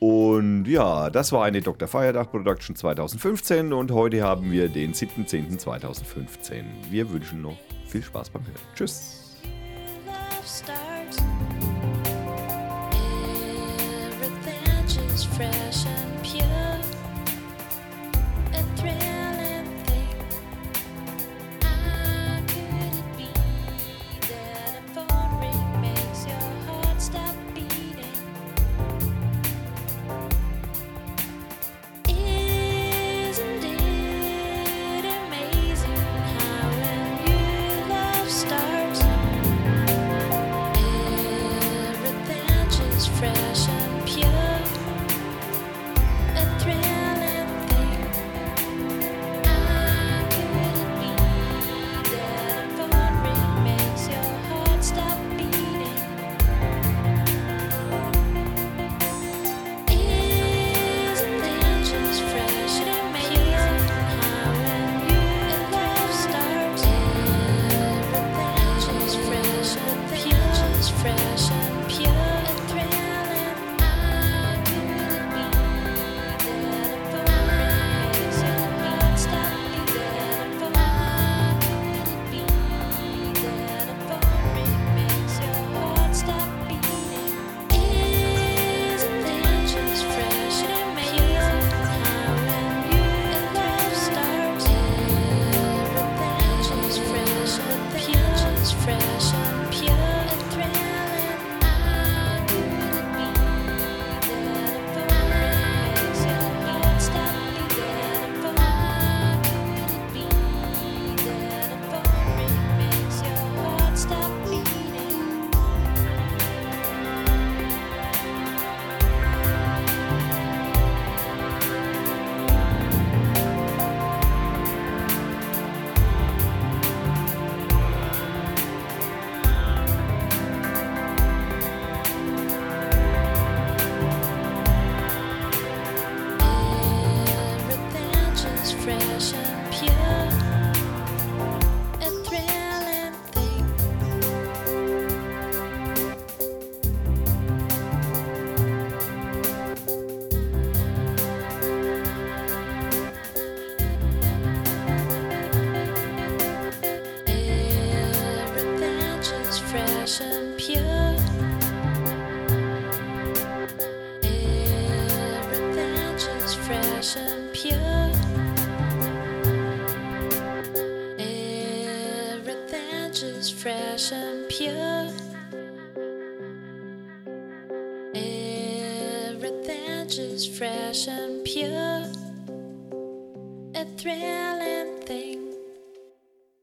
Und ja, das war eine Dr. Feiertag Production 2015 und heute haben wir den 7.10.2015. Wir wünschen noch viel Spaß beim Hören. Tschüss.